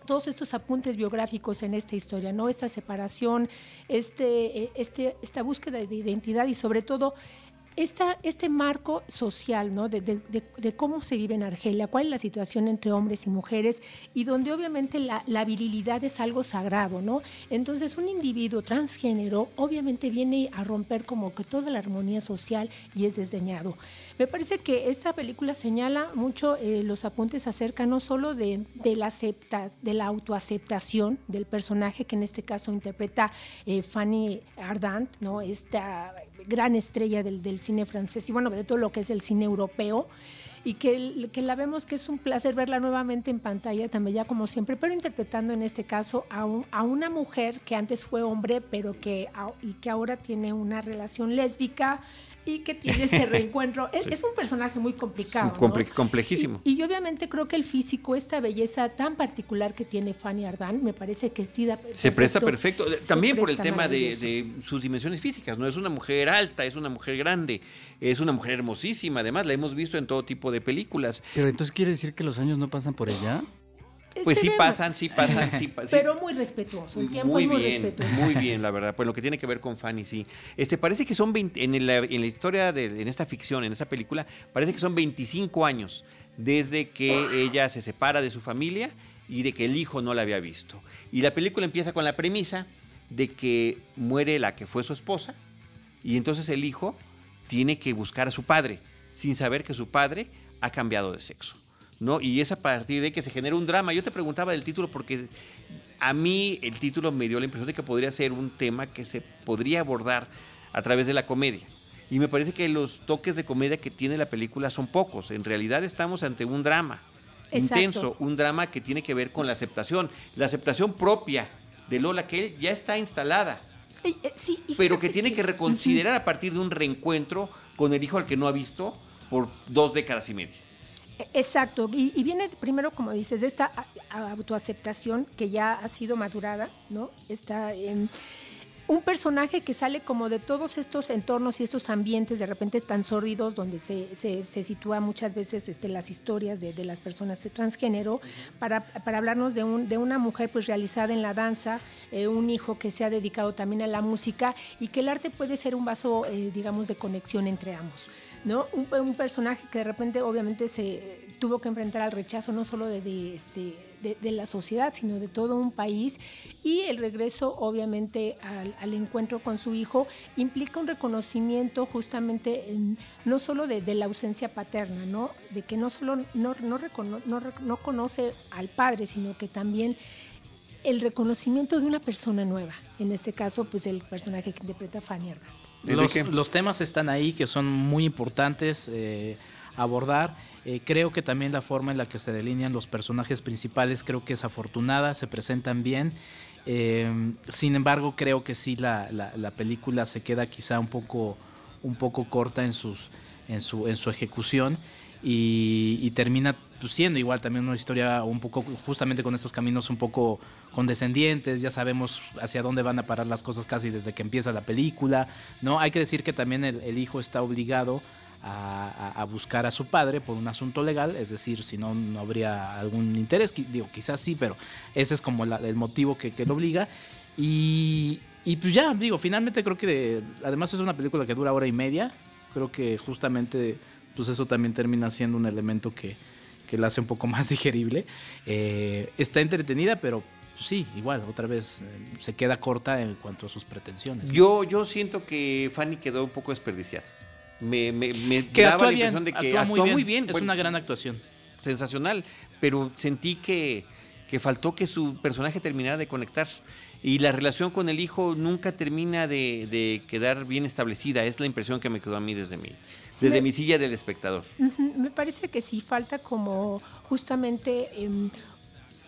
[SPEAKER 6] todos estos apuntes biográficos en esta historia, ¿no? Esta separación, este, eh, este, esta búsqueda de identidad y sobre todo esta, este marco social, ¿no? De, cómo se vive en Argelia, cuál es la situación entre hombres y mujeres, y donde obviamente la, virilidad es algo sagrado, ¿no? Entonces, un individuo transgénero obviamente viene a romper como que toda la armonía social y es desdeñado. Me parece que esta película señala mucho eh, los apuntes acerca no solo de, la aceptas, de la autoaceptación del personaje que en este caso interpreta eh, Fanny Ardant, ¿no? esta gran estrella del, cine francés y bueno, de todo lo que es el cine europeo. Y que, que, la vemos que es un placer verla nuevamente en pantalla, también ya como siempre, pero interpretando en este caso a, a una mujer que antes fue hombre, pero que, y que ahora tiene una relación lésbica y que tiene este reencuentro. es, un personaje muy complicado.
[SPEAKER 1] Complejísimo.
[SPEAKER 6] Y, obviamente creo que el físico, esta belleza tan particular que tiene Fanny Ardán, me parece que sí da
[SPEAKER 1] Se presta perfecto. También por el tema de, sus dimensiones físicas, ¿no? Es una mujer alta, es una mujer grande, es una mujer hermosísima, además la hemos visto en todo tipo de películas.
[SPEAKER 3] Pero entonces quiere decir que los años no pasan por ella.
[SPEAKER 1] Pues sí pasan, sí pasan, sí
[SPEAKER 6] Pero muy respetuoso, el tiempo muy es muy
[SPEAKER 1] bien,
[SPEAKER 6] respetuoso.
[SPEAKER 1] Muy bien, la verdad. Pues lo que tiene que ver con Fanny, sí. Este, parece que son 20, en, la, en la historia, de, en esta ficción, en esta película, parece que son 25 años desde que ella se separa de su familia y de que el hijo no la había visto. Y la película empieza con la premisa de que muere la que fue su esposa y entonces el hijo tiene que buscar a su padre sin saber que su padre ha cambiado de sexo. ¿No? Y es a partir de que se genera un drama. Yo te preguntaba del título porque a mí el título me dio la impresión de que podría ser un tema que se podría abordar a través de la comedia. Y me parece que los toques de comedia que tiene la película son pocos. En realidad estamos ante un drama. intenso, un drama que tiene que ver con la aceptación, la aceptación propia de Lola, que ya está instalada,
[SPEAKER 6] Eh, sí, y
[SPEAKER 1] pero que tiene que reconsiderar a partir de un reencuentro con el hijo al que no ha visto por dos décadas y media.
[SPEAKER 6] Exacto, y, y viene primero, como dices, de esta autoaceptación que ya ha sido madurada, ¿no? Está em, un personaje que sale como de todos estos entornos y estos ambientes de repente tan sórdidos donde se, se, se sitúa muchas veces este, las historias de, de las personas de transgénero para, para hablarnos de, un, de una mujer pues realizada en la danza, eh, un hijo que se ha dedicado también a la música y que el arte puede ser un vaso, eh, digamos, de conexión entre ambos. ¿No? Un, personaje que de repente obviamente se tuvo que enfrentar al rechazo no solo de, de, este, de, la sociedad, sino de todo un país y el regreso obviamente al, encuentro con su hijo implica un reconocimiento justamente en- no solo de, la ausencia paterna, ¿no? de que no solo no, no, recono- no no conoce al padre, sino que también el reconocimiento de una persona nueva, en este caso pues el personaje que interpreta Fanny Herrera.
[SPEAKER 4] Los, temas están ahí que son muy importantes eh, abordar. Eh, creo que también la forma en la que se delinean los personajes principales creo que es afortunada, se presentan bien. Eh, sin embargo, creo que sí la, la- la película se queda quizá un poco, un poco corta en, sus, en, su, en su ejecución y termina pues, siendo igual también una historia un poco, justamente con estos caminos un poco condescendientes, ya sabemos hacia dónde van a parar las cosas casi desde que empieza la película, ¿no? Hay que decir que también el, hijo está obligado a, buscar a su padre por un asunto legal, es decir, si no, no habría algún interés, digo, quizás sí, pero ese es como el motivo que, que lo obliga. Y, y pues ya, digo, finalmente creo que de- además es una película que dura hora y media, creo que justamente pues eso también termina siendo un elemento que, que la hace un poco más digerible. Eh, está entretenida, pero sí, igual, otra vez eh, se queda corta en cuanto a sus pretensiones.
[SPEAKER 1] Yo, yo siento que Fanny quedó un poco desperdiciada. Me, me, me
[SPEAKER 4] que
[SPEAKER 1] daba
[SPEAKER 4] actúa
[SPEAKER 1] la
[SPEAKER 4] bien,
[SPEAKER 1] impresión de que
[SPEAKER 4] actúa
[SPEAKER 1] actuó
[SPEAKER 4] muy
[SPEAKER 1] muy
[SPEAKER 4] bien,
[SPEAKER 1] bien.
[SPEAKER 4] es
[SPEAKER 1] bueno,
[SPEAKER 4] una gran actuación.
[SPEAKER 1] sensacional, pero sentí que, que faltó que su personaje terminara de conectar. Y la relación con el hijo nunca termina de, de quedar bien establecida. Es la impresión que me quedó a mí desde mi, desde
[SPEAKER 6] me-
[SPEAKER 1] mi silla del espectador.
[SPEAKER 6] Me parece que sí falta como justamente em,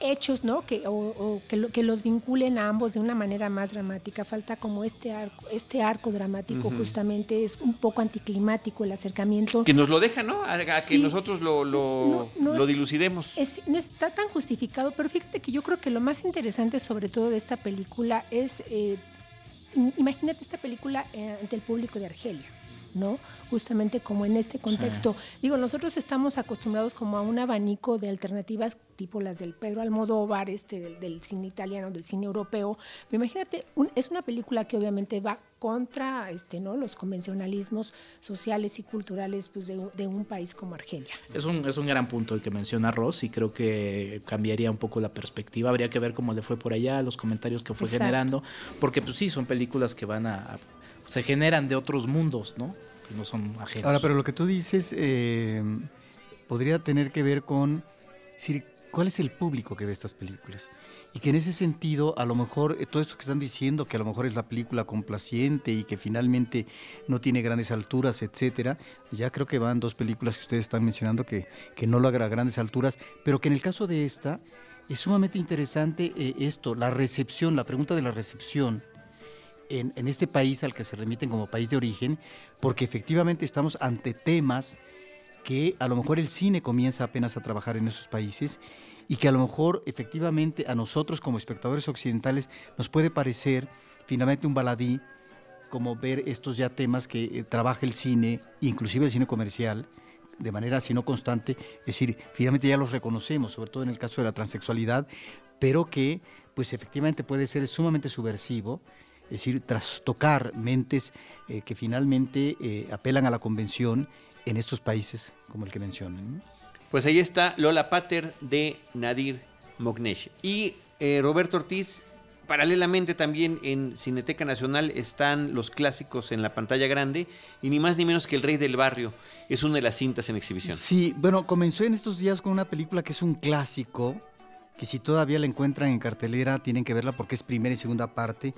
[SPEAKER 6] hechos, ¿no? Que, o, o que, lo- que los vinculen a ambos de una manera más dramática. Falta como este arco, este arco dramático justamente es un poco anticlimático el acercamiento.
[SPEAKER 1] Que nos lo deja, ¿no? A, a que nosotros lo, lo,
[SPEAKER 6] No, no
[SPEAKER 1] lo
[SPEAKER 6] es-
[SPEAKER 1] dilucidemos.
[SPEAKER 6] Es- no está tan justificado, pero fíjate que yo creo que lo más interesante sobre todo de esta película es, eh, im- imagínate esta película eh, ante el público de Argelia, ¿no? Justamente como en este contexto. Digo, nosotros estamos acostumbrados como a un abanico de alternativas tipo las del Pedro Almodóvar, este, del, del cine italiano, del cine europeo. Pero imagínate, un- es una película que obviamente va contra este, ¿no? los convencionalismos sociales y culturales pues, de, un- de un país como Argelia.
[SPEAKER 4] Es un, es un gran punto el que menciona Ross y creo que cambiaría un poco la perspectiva. Habría que ver cómo le fue por allá, los comentarios que fue
[SPEAKER 6] Exacto.
[SPEAKER 4] generando, porque pues sí, son películas que van a, a- se generan de otros mundos, ¿no? Que no son ajenos.
[SPEAKER 3] Ahora, pero lo que tú dices eh, podría tener que ver con cuál es el público que ve estas películas. Y que en ese sentido, a lo mejor, eh, todo esto que están diciendo, que a lo mejor es la película complaciente y que finalmente no tiene grandes alturas, etcétera, ya creo que van dos películas que ustedes están mencionando que, que no logra grandes alturas, pero que en el caso de esta es sumamente interesante eh, esto, la recepción, la pregunta de la recepción en, en este país al que se remiten como país de origen, porque efectivamente estamos ante temas que a lo mejor el cine comienza apenas a trabajar en esos países y que a lo mejor efectivamente a nosotros como espectadores occidentales nos puede parecer finalmente un baladí como ver estos ya temas que eh, trabaja el cine, inclusive el cine comercial, de manera si no constante, es decir, finalmente ya los reconocemos, sobre todo en el caso de la transexualidad, pero que pues efectivamente puede ser sumamente subversivo, es decir, trastocar mentes eh, que finalmente eh, apelan a la convención en estos países como el que mencionan.
[SPEAKER 1] Pues ahí está Lola Pater de Nadir Mognesh. Y eh, Roberto Ortiz, paralelamente también en Cineteca Nacional están los clásicos en la pantalla grande y ni más ni menos que El Rey del Barrio. Es una de las cintas en exhibición.
[SPEAKER 3] Sí, bueno, comenzó en estos días con una película que es un clásico, que si todavía la encuentran en cartelera tienen que verla porque es primera y segunda parte,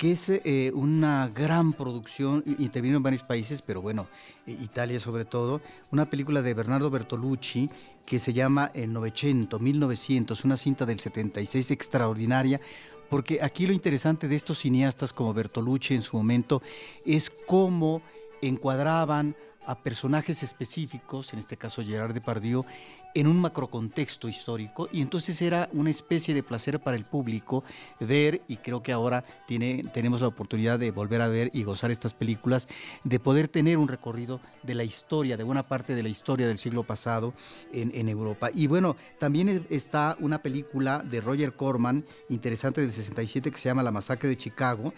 [SPEAKER 3] que es eh, una gran producción, intervino en varios países, pero bueno, eh, Italia sobre todo, una película de Bernardo Bertolucci que se llama El 900, 1900, una cinta del 76 extraordinaria, porque aquí lo interesante de estos cineastas como Bertolucci en su momento es cómo encuadraban a personajes específicos, en este caso Gerard Depardieu, en un macrocontexto histórico y entonces era una especie de placer para el público ver y creo que ahora tiene, tenemos la oportunidad de volver a ver y gozar estas películas, de poder tener un recorrido de la historia, de buena parte de la historia del siglo pasado en, en Europa. Y bueno, también está una película de Roger Corman, interesante del 67, que se llama La Masacre de Chicago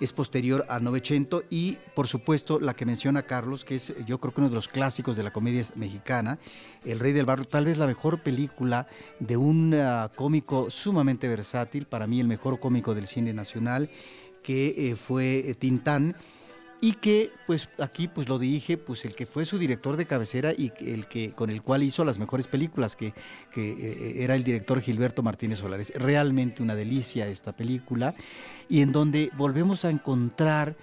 [SPEAKER 3] es posterior a Novecento y por supuesto la que menciona Carlos, que es yo creo que uno de los clásicos de la comedia mexicana, El Rey del Barrio, tal vez la mejor película de un ah, cómico sumamente versátil, para mí el mejor cómico del cine nacional, que eh, fue eh, Tintán y que pues aquí pues lo dije pues el que fue su director de cabecera y el que con el cual hizo las mejores películas que, que eh, era el director Gilberto Martínez Solares. Realmente una delicia esta película y en donde volvemos a encontrar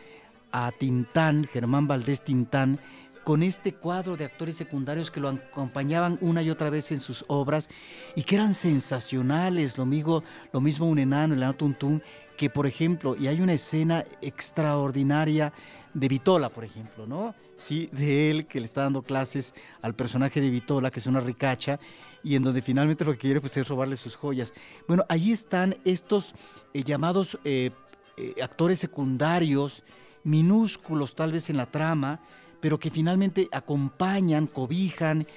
[SPEAKER 3] a Tintán Germán Valdés Tintán con este cuadro de actores secundarios que lo acompañaban una y otra vez en sus obras y que eran sensacionales, lo mismo, lo mismo un enano, el enano Tuntún, que por ejemplo, y hay una escena extraordinaria de Vitola, por ejemplo, ¿no? Sí, de él que le está dando clases al personaje de Vitola, que es una ricacha, y en donde finalmente lo que quiere pues, es robarle sus joyas. Bueno, ahí están estos eh, llamados eh, eh, actores secundarios, minúsculos tal vez en la trama, pero que finalmente acompañan, cobijan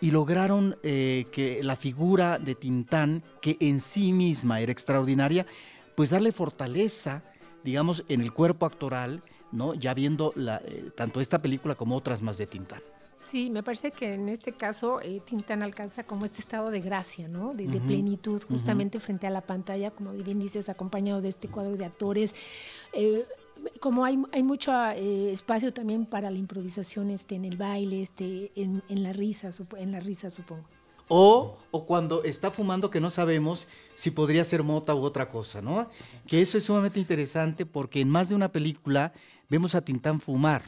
[SPEAKER 3] y lograron que la figura de Tintán, que en sí misma era extraordinaria, pues darle fortaleza, digamos, en el cuerpo actoral ¿no? Ya viendo la, eh, tanto esta película como otras más de Tintán.
[SPEAKER 6] Sí, me parece que en este caso eh, Tintán alcanza como este estado de gracia, ¿no? De, plenitud, justamente frente a la pantalla, como bien dices, acompañado de este cuadro de actores. Eh, como hay, hay mucho espacio también para la improvisación este, en el baile, este, en, en la risa, en la risa supongo.
[SPEAKER 3] O, o, cuando está fumando que no sabemos si podría ser mota u otra cosa, ¿no? Que eso es sumamente interesante porque en más de una película vemos a Tintán fumar.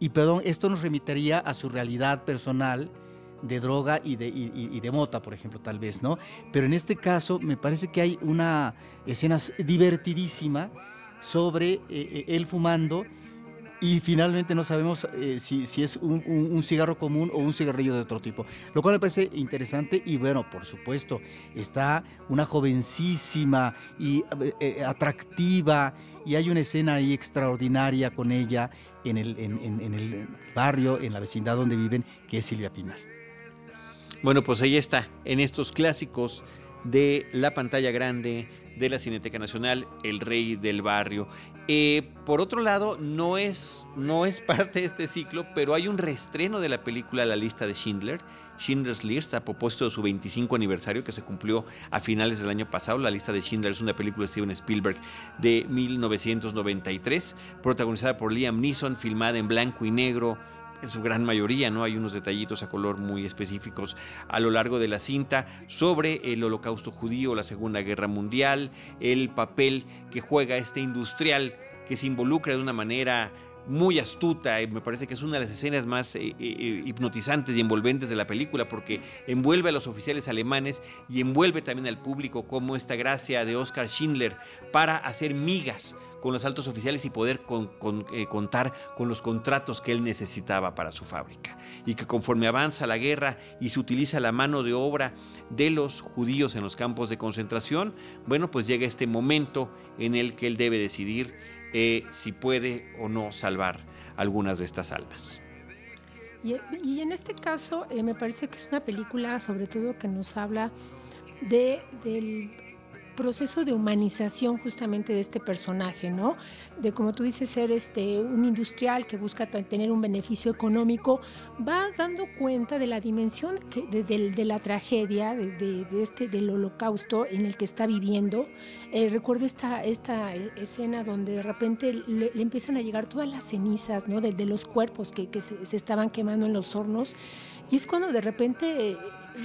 [SPEAKER 3] Y perdón, esto nos remitiría a su realidad personal de droga y de, de, mota, por ejemplo, tal vez, ¿no? Pero en este caso me parece que hay una escena divertidísima sobre eh, eh, él fumando y finalmente no sabemos eh, si, es un, cigarro común o un cigarrillo de otro tipo, lo cual me parece interesante y bueno, por supuesto, está una jovencísima y atractiva y hay una escena ahí extraordinaria con ella en el, en, el barrio, en la vecindad donde viven, que es Silvia Pinal.
[SPEAKER 1] Bueno, pues ahí está, en estos clásicos de la pantalla grande de la Cineteca Nacional, El Rey del Barrio. Eh, por otro lado, no es, no es parte de este ciclo, pero hay un reestreno de la película La lista de Schindler Schindler's List a propósito de su 25 aniversario que se cumplió a finales del año pasado. La lista de Schindler es una película de Steven Spielberg de 1993, protagonizada por Liam Neeson, filmada en blanco y negro en su gran mayoría, ¿no? Hay unos detallitos a color muy específicos a lo largo de la cinta sobre el holocausto judío, la Segunda Guerra Mundial, el papel que juega este industrial que se involucra de una manera muy astuta, y me parece que es una de las escenas más eh, eh, eh, hipnotizantes y envolventes de la película, porque envuelve a los oficiales alemanes y envuelve también al público como esta gracia de Oscar Schindler para hacer migas con los altos oficiales y poder contar con los contratos que él necesitaba para su fábrica. Y que conforme avanza la guerra y se utiliza la mano de obra de los judíos en los campos de concentración, bueno, pues llega este momento en el que él debe decidir eh, si puede o no salvar algunas de estas almas.
[SPEAKER 6] Y, en este caso eh, me parece que es una película sobre todo que nos habla de, del proceso de humanización justamente de este personaje, ¿no? De como tú dices, ser este, un industrial que busca tener un beneficio económico, va dando cuenta de la dimensión de, la tragedia, de, este, del holocausto en el que está viviendo. Eh, recuerdo esta, esta escena donde de repente le, empiezan a llegar todas las cenizas, ¿no? De, los cuerpos que, se, se estaban quemando en los hornos. Y es cuando de repente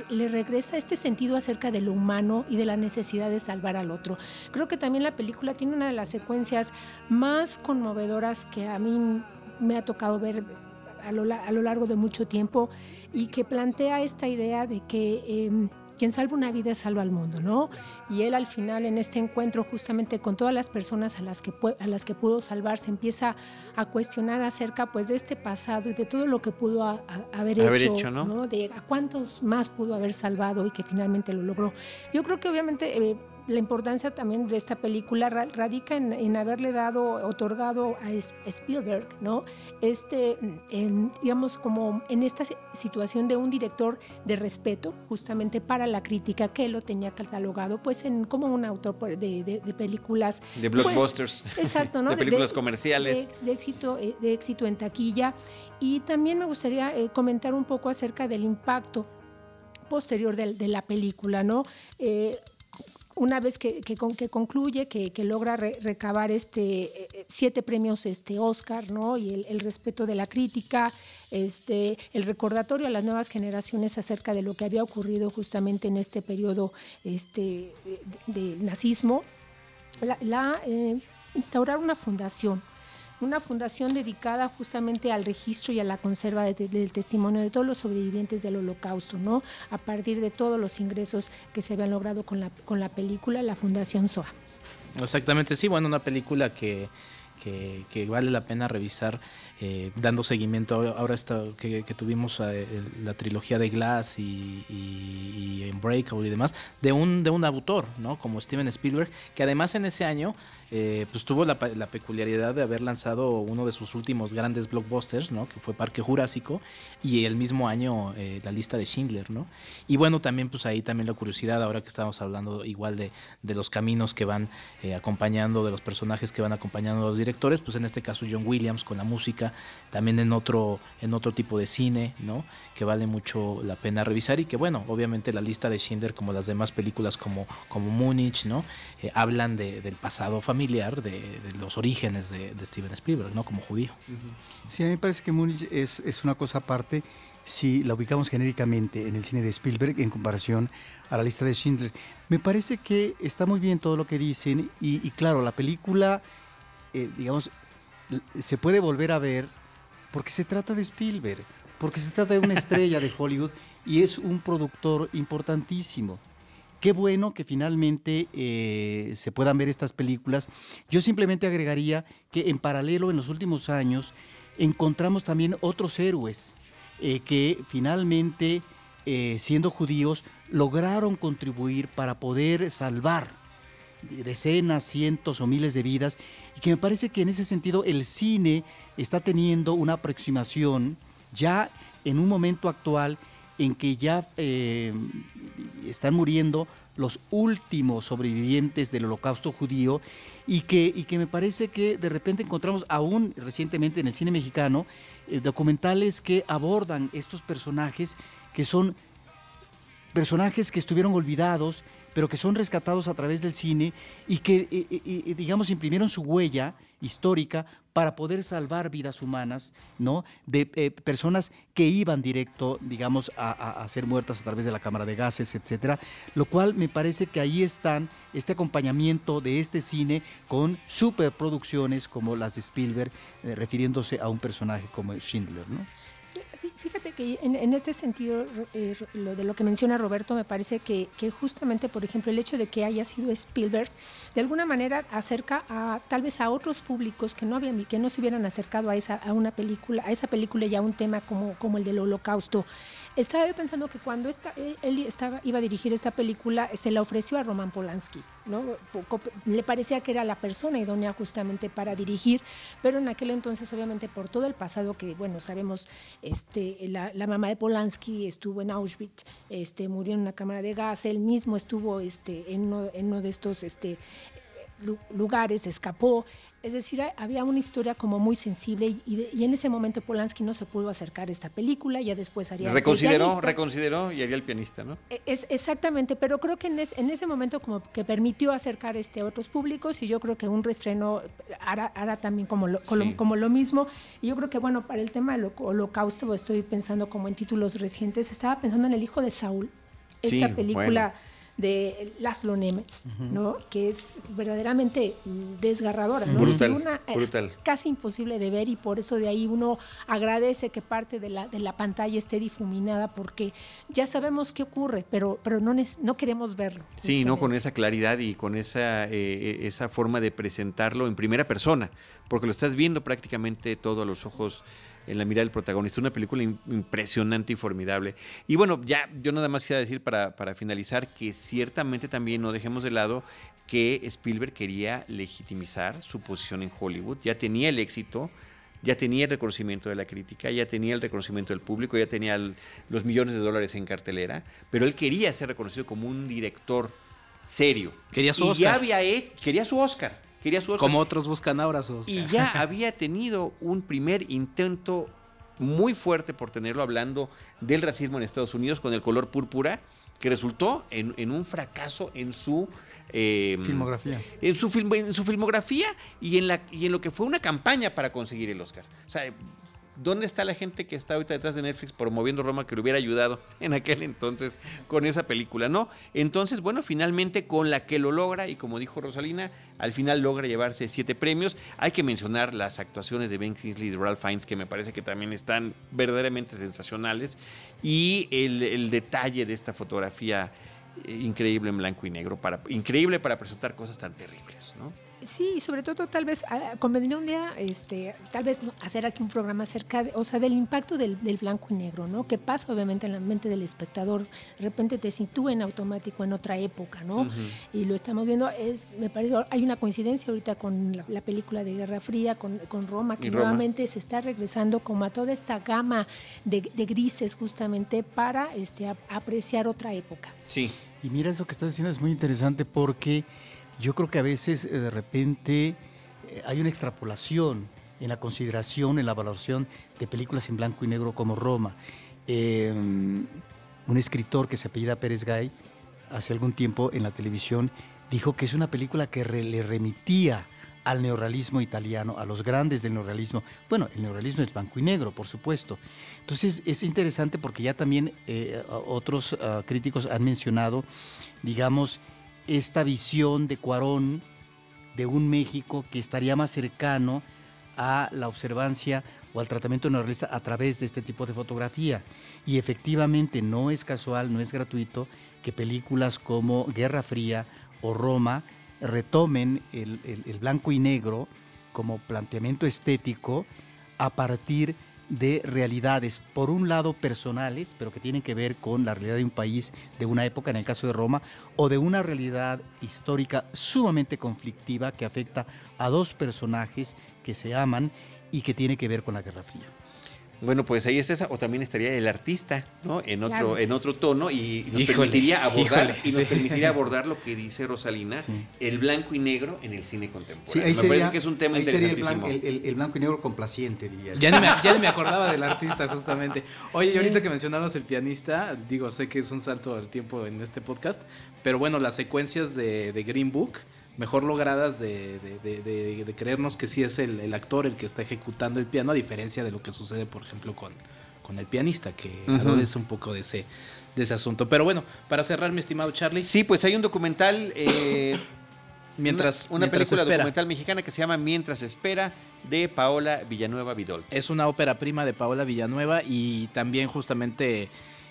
[SPEAKER 6] le regresa este sentido acerca de lo humano y de la necesidad de salvar al otro. Creo que también la película tiene una de las secuencias más conmovedoras que a mí me ha tocado ver a lo, largo de mucho tiempo y que plantea esta idea de que... Em, quien salva una vida salva al mundo, ¿no? Y él al final en este encuentro justamente con todas las personas a las que, a las que pudo salvar se empieza a cuestionar acerca pues de este pasado y de todo lo que pudo haber, hecho, ¿no? De a cuántos más pudo haber salvado y que finalmente lo logró. Yo creo que obviamente... Eh, la importancia también de esta película radica en, haberle dado, otorgado a Spielberg, ¿no? Este, digamos, como en esta situación de un director de respeto, justamente para la crítica, que lo tenía catalogado, pues, en, como un autor de, películas.
[SPEAKER 1] De pues, blockbusters.
[SPEAKER 6] exacto, ¿no?
[SPEAKER 1] de películas comerciales.
[SPEAKER 6] De, éxito, eh, de éxito en taquilla. Y también me gustaría eh, comentar un poco acerca del impacto posterior de, la película, ¿no? Eh, una vez que, que, que concluye, que, logra recabar este, eh, siete premios este, Oscar, ¿no? y el, respeto de la crítica, este, el recordatorio a las nuevas generaciones acerca de lo que había ocurrido justamente en este periodo este, de, nazismo, la, eh, instaurar una fundación una fundación dedicada justamente al registro y a la conserva del testimonio de todos los sobrevivientes del holocausto, ¿no? A partir de todos los ingresos que se habían logrado con la, con la película, la Fundación SOA.
[SPEAKER 4] Exactamente, sí, bueno, una película que, que, vale la pena revisar eh, dando seguimiento ahora esto que, tuvimos eh, la trilogía de Glass y, y, Unbreakable y demás de un de un autor no como Steven Spielberg que además en ese año eh, pues tuvo la, peculiaridad de haber lanzado uno de sus últimos grandes blockbusters, ¿no? Que fue Parque Jurásico, y el mismo año eh, la lista de Schindler, ¿no? Y bueno, también pues ahí también la curiosidad, ahora que estamos hablando igual de, de los caminos que van eh, acompañando, de los personajes que van acompañando a los directores, pues en este caso John Williams con la música, también en otro, en otro tipo de cine, ¿no? Que vale mucho la pena revisar y que bueno, obviamente la lista de Schindler, como las demás películas como, como Múnich, ¿no? hablan del pasado familiar de, los orígenes de, Steven Spielberg, ¿no? Como judío.
[SPEAKER 3] Sí, a mí me parece que Múnich es, es una cosa aparte si la ubicamos genéricamente en el cine de Spielberg en comparación a la lista de Schindler. Me parece que está muy bien todo lo que dicen y, claro, la película, eh, digamos, se puede volver a ver porque se trata de Spielberg, porque se trata de una estrella de Hollywood y es un productor importantísimo. Qué bueno que finalmente eh, se puedan ver estas películas. Yo simplemente agregaría que en paralelo en los últimos años encontramos también otros héroes eh, que finalmente, eh, siendo judíos, lograron contribuir para poder salvar decenas, cientos o miles de vidas y que me parece que en ese sentido el cine está teniendo una aproximación ya en un momento actual en que ya eh, están muriendo los últimos sobrevivientes del holocausto judío y que, y que me parece que de repente encontramos aún recientemente en el cine mexicano eh, documentales que abordan estos personajes que son personajes que estuvieron olvidados, pero que son rescatados a través del cine y que, eh, digamos, imprimieron su huella histórica para poder salvar vidas humanas, ¿no? De eh, personas que iban directo, digamos, a, ser muertas a través de la cámara de gases, etcétera. Lo cual me parece que ahí están este acompañamiento de este cine con superproducciones como las de Spielberg, eh, refiriéndose a un personaje como Schindler, ¿no?
[SPEAKER 6] Sí, fíjate que en, este sentido, eh, lo de lo que menciona Roberto, me parece que, justamente, por ejemplo, el hecho de que haya sido Spielberg, de alguna manera acerca a tal vez a otros públicos que no habían que no se hubieran acercado a esa a una película, a esa película y a un tema como, como el del Holocausto. Estaba yo pensando que cuando esta, él iba a dirigir esa película, se la ofreció a Roman Polanski, ¿no? Le parecía que era la persona idónea justamente para dirigir, pero en aquel entonces, obviamente, por todo el pasado que, bueno, sabemos, este, la, mamá de Polanski estuvo en Auschwitz, este, murió en una cámara de gas, él mismo estuvo este, en, uno, de estos lugares, escapó. Es decir, había una historia como muy sensible y, en ese momento Polanski no se pudo acercar a esta película, ya después haría...
[SPEAKER 1] Reconsideró, reconsideró y haría el pianista, ¿no?
[SPEAKER 6] E, es, exactamente, pero creo que en, en, ese momento como que permitió acercar este a otros públicos y yo creo que un reestreno hará, también como lo, como, lo mismo. Y yo creo que, bueno, para el tema del holocausto estoy pensando como en títulos recientes, estaba pensando en El hijo de Saúl, esta película de Laszlo Nemes, ¿no? Que es verdaderamente desgarradora, ¿no?
[SPEAKER 1] Brutal,
[SPEAKER 6] eh,
[SPEAKER 1] brutal.
[SPEAKER 6] Casi imposible de ver y por eso de ahí uno agradece que parte de la, de la pantalla esté difuminada porque ya sabemos qué ocurre, pero, pero no, no queremos verlo.
[SPEAKER 1] Sí, no con esa claridad y con esa, eh, esa forma de presentarlo en primera persona, porque lo estás viendo prácticamente todo a los ojos en la mirada del protagonista. Una película impresionante y formidable. Y bueno, ya yo nada más quisiera decir para, para finalizar que ciertamente también no dejemos de lado que Spielberg quería legitimizar su posición en Hollywood. Ya tenía el éxito, ya tenía el reconocimiento de la crítica, ya tenía el reconocimiento del público, ya tenía los millones de dólares en cartelera, pero él quería ser reconocido como un director serio.
[SPEAKER 4] Quería su
[SPEAKER 1] y
[SPEAKER 4] Oscar.
[SPEAKER 1] Ya había quería su Oscar.
[SPEAKER 4] Como otros buscan ahora
[SPEAKER 1] Y ya había tenido un primer intento muy fuerte por tenerlo hablando del racismo en Estados Unidos con el color púrpura, que resultó en, un fracaso en su
[SPEAKER 3] em, filmografía.
[SPEAKER 1] En su, en su filmografía y en, la, y en lo que fue una campaña para conseguir el Oscar. O sea, ¿Dónde está la gente que está ahorita detrás de Netflix promoviendo Roma que le hubiera ayudado en aquel entonces con esa película? No. Entonces, bueno, finalmente con la que lo logra, y como dijo Rosalina, al final logra llevarse siete premios. Hay que mencionar las actuaciones de Ben Kingsley y de Ralph Fiennes, que me parece que también están verdaderamente sensacionales. Y el, detalle de esta fotografía eh, increíble en blanco y negro, para, increíble para presentar cosas tan terribles, ¿no?
[SPEAKER 6] Sí, y sobre todo tal vez ah, convendría un día, este, tal vez hacer aquí un programa acerca, de, o sea, del impacto del, blanco y negro, ¿no? Que pasa obviamente en la mente del espectador, de repente te sitúa en automático en otra época, ¿no? Y lo estamos viendo, es, me parece, hay una coincidencia ahorita con la, película de Guerra Fría, con, Roma, que nuevamente se está regresando como a toda esta gama de, grises justamente para este, apreciar otra época.
[SPEAKER 1] Sí.
[SPEAKER 3] Y mira, eso que estás diciendo es muy interesante porque yo creo que a veces eh, de repente eh, hay una extrapolación en la consideración, en la valoración de películas en blanco y negro como Roma. Em, un escritor que se apellida Pérez Gay, hace algún tiempo en la televisión, dijo que es una película que le remitía al neorrealismo italiano, a los grandes del neorrealismo. Bueno, el neorrealismo es blanco y negro, por supuesto. Entonces es interesante porque ya también eh, otros ah, críticos han mencionado, digamos, esta visión de Cuarón de un México que estaría más cercano a la observancia o al tratamiento neorrealista a través de este tipo de fotografía. Y efectivamente no es casual, no es gratuito que películas como Guerra Fría o Roma retomen el, el blanco y negro como planteamiento estético a partir de de realidades, por un lado personales, pero que tienen que ver con la realidad de un país, de una época, en el caso de Roma, o de una realidad histórica sumamente conflictiva que afecta a dos personajes que se aman y que tiene que ver con la Guerra Fría.
[SPEAKER 1] Bueno, pues ahí está esa, o también estaría el artista, ¿no? En otro, en otro tono y nos permitiría abordar y nos permitiría abordar lo que dice Rosalina, el blanco y negro en el cine contemporáneo. me parece que es un tema interesantísimo.
[SPEAKER 3] El, blanco y negro complaciente, diría.
[SPEAKER 4] Ya ni, me, ya me acordaba del artista, justamente. Oye, y ahorita que mencionabas el pianista, digo, sé que es un salto al tiempo en este podcast, pero bueno, las secuencias de, de Green Book mejor logradas de, de, creernos que sí es el, actor el que está ejecutando el piano, a diferencia de lo que sucede, por ejemplo, con, con el pianista, que uh un poco de ese, de ese asunto. Pero bueno, para cerrar, mi estimado Charlie.
[SPEAKER 1] Sí, pues hay un documental. Eh, mientras una, película documental mexicana que se llama Mientras espera de Paola Villanueva Vidol.
[SPEAKER 4] Es una ópera prima de Paola Villanueva y también justamente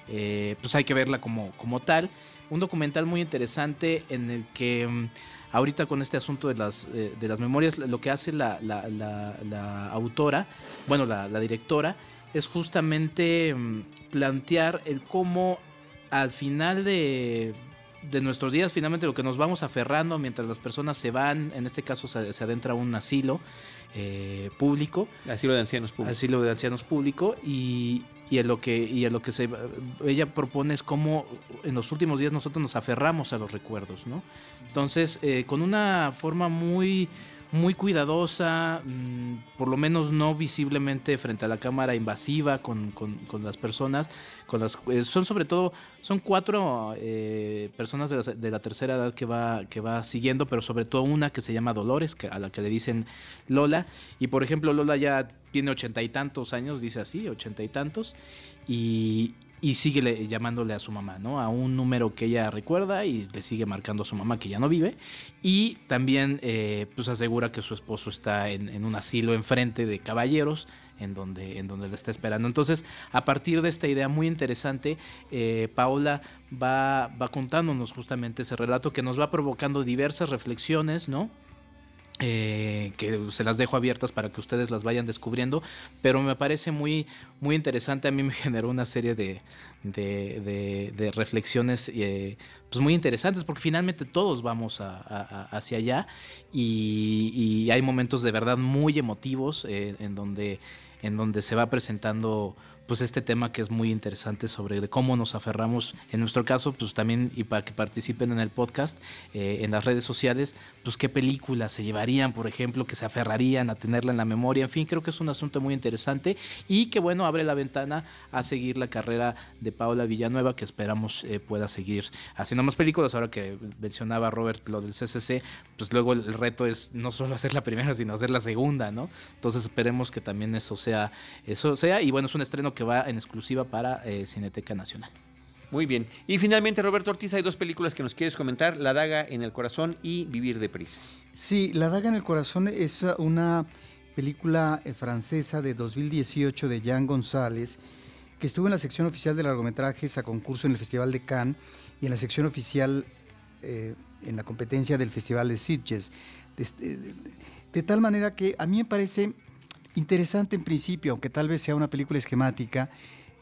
[SPEAKER 4] eh, pues hay que verla como, como tal. Un documental muy interesante en el que mm, ahorita con este asunto de las, eh, de las memorias, lo que hace la, autora, bueno, la, directora, es justamente mm, plantear el cómo al final de, nuestros días, finalmente lo que nos vamos aferrando mientras las personas se van, en este caso se, se adentra un asilo eh, público.
[SPEAKER 1] Asilo de ancianos
[SPEAKER 4] público. Asilo de ancianos público y, y en lo que y en lo que se ella propone es cómo en los últimos días nosotros nos aferramos a los recuerdos no entonces eh, con una forma muy muy cuidadosa, mm, por lo menos no visiblemente frente a la cámara invasiva con, las personas. Con las, eh, son sobre todo, son cuatro eh, personas de la, tercera edad que va, que va siguiendo, pero sobre todo una que se llama Dolores, que, a la que le dicen Lola. Y por ejemplo, Lola ya tiene ochenta y tantos años, dice así, ochenta y tantos. Y, y sigue llamándole a su mamá, ¿no? A un número que ella recuerda y le sigue marcando a su mamá que ya no vive. Y también eh, pues asegura que su esposo está en, un asilo enfrente de caballeros en donde, en donde le está esperando. Entonces, a partir de esta idea muy interesante, eh, Paola va, va contándonos justamente ese relato que nos va provocando diversas reflexiones, ¿no? Eh, que se las dejo abiertas para que ustedes las vayan descubriendo, pero me parece muy, muy interesante, a mí me generó una serie de, de, reflexiones eh, pues muy interesantes, porque finalmente todos vamos hacia allá y, hay momentos de verdad muy emotivos eh, en, donde, en donde se va presentando pues este tema que es muy interesante sobre cómo nos aferramos, en nuestro caso, pues también y para que participen en el podcast, eh, en las redes sociales, pues qué películas se llevarían, por ejemplo, que se aferrarían a tenerla en la memoria, en fin, creo que es un asunto muy interesante y que bueno, abre la ventana a seguir la carrera de Paula Villanueva, que esperamos eh, pueda seguir haciendo más películas, ahora que mencionaba Robert lo del CCC, pues luego el reto es no solo hacer la primera, sino hacer la segunda, ¿no? Entonces esperemos que también eso sea, eso sea, y bueno, es un estreno que va en exclusiva para eh, Cineteca Nacional.
[SPEAKER 1] Muy bien. Y finalmente, Roberto Ortiz, hay dos películas que nos quieres comentar, La daga en el corazón y Vivir de prisa.
[SPEAKER 3] Sí, La daga en el corazón es una película eh, francesa de 2018 de Jean González, que estuvo en la sección oficial de largometrajes a concurso en el Festival de Cannes y en la sección oficial eh, en la competencia del Festival de Sitges. Este, de tal manera que a mí me parece interesante en principio, aunque tal vez sea una película esquemática,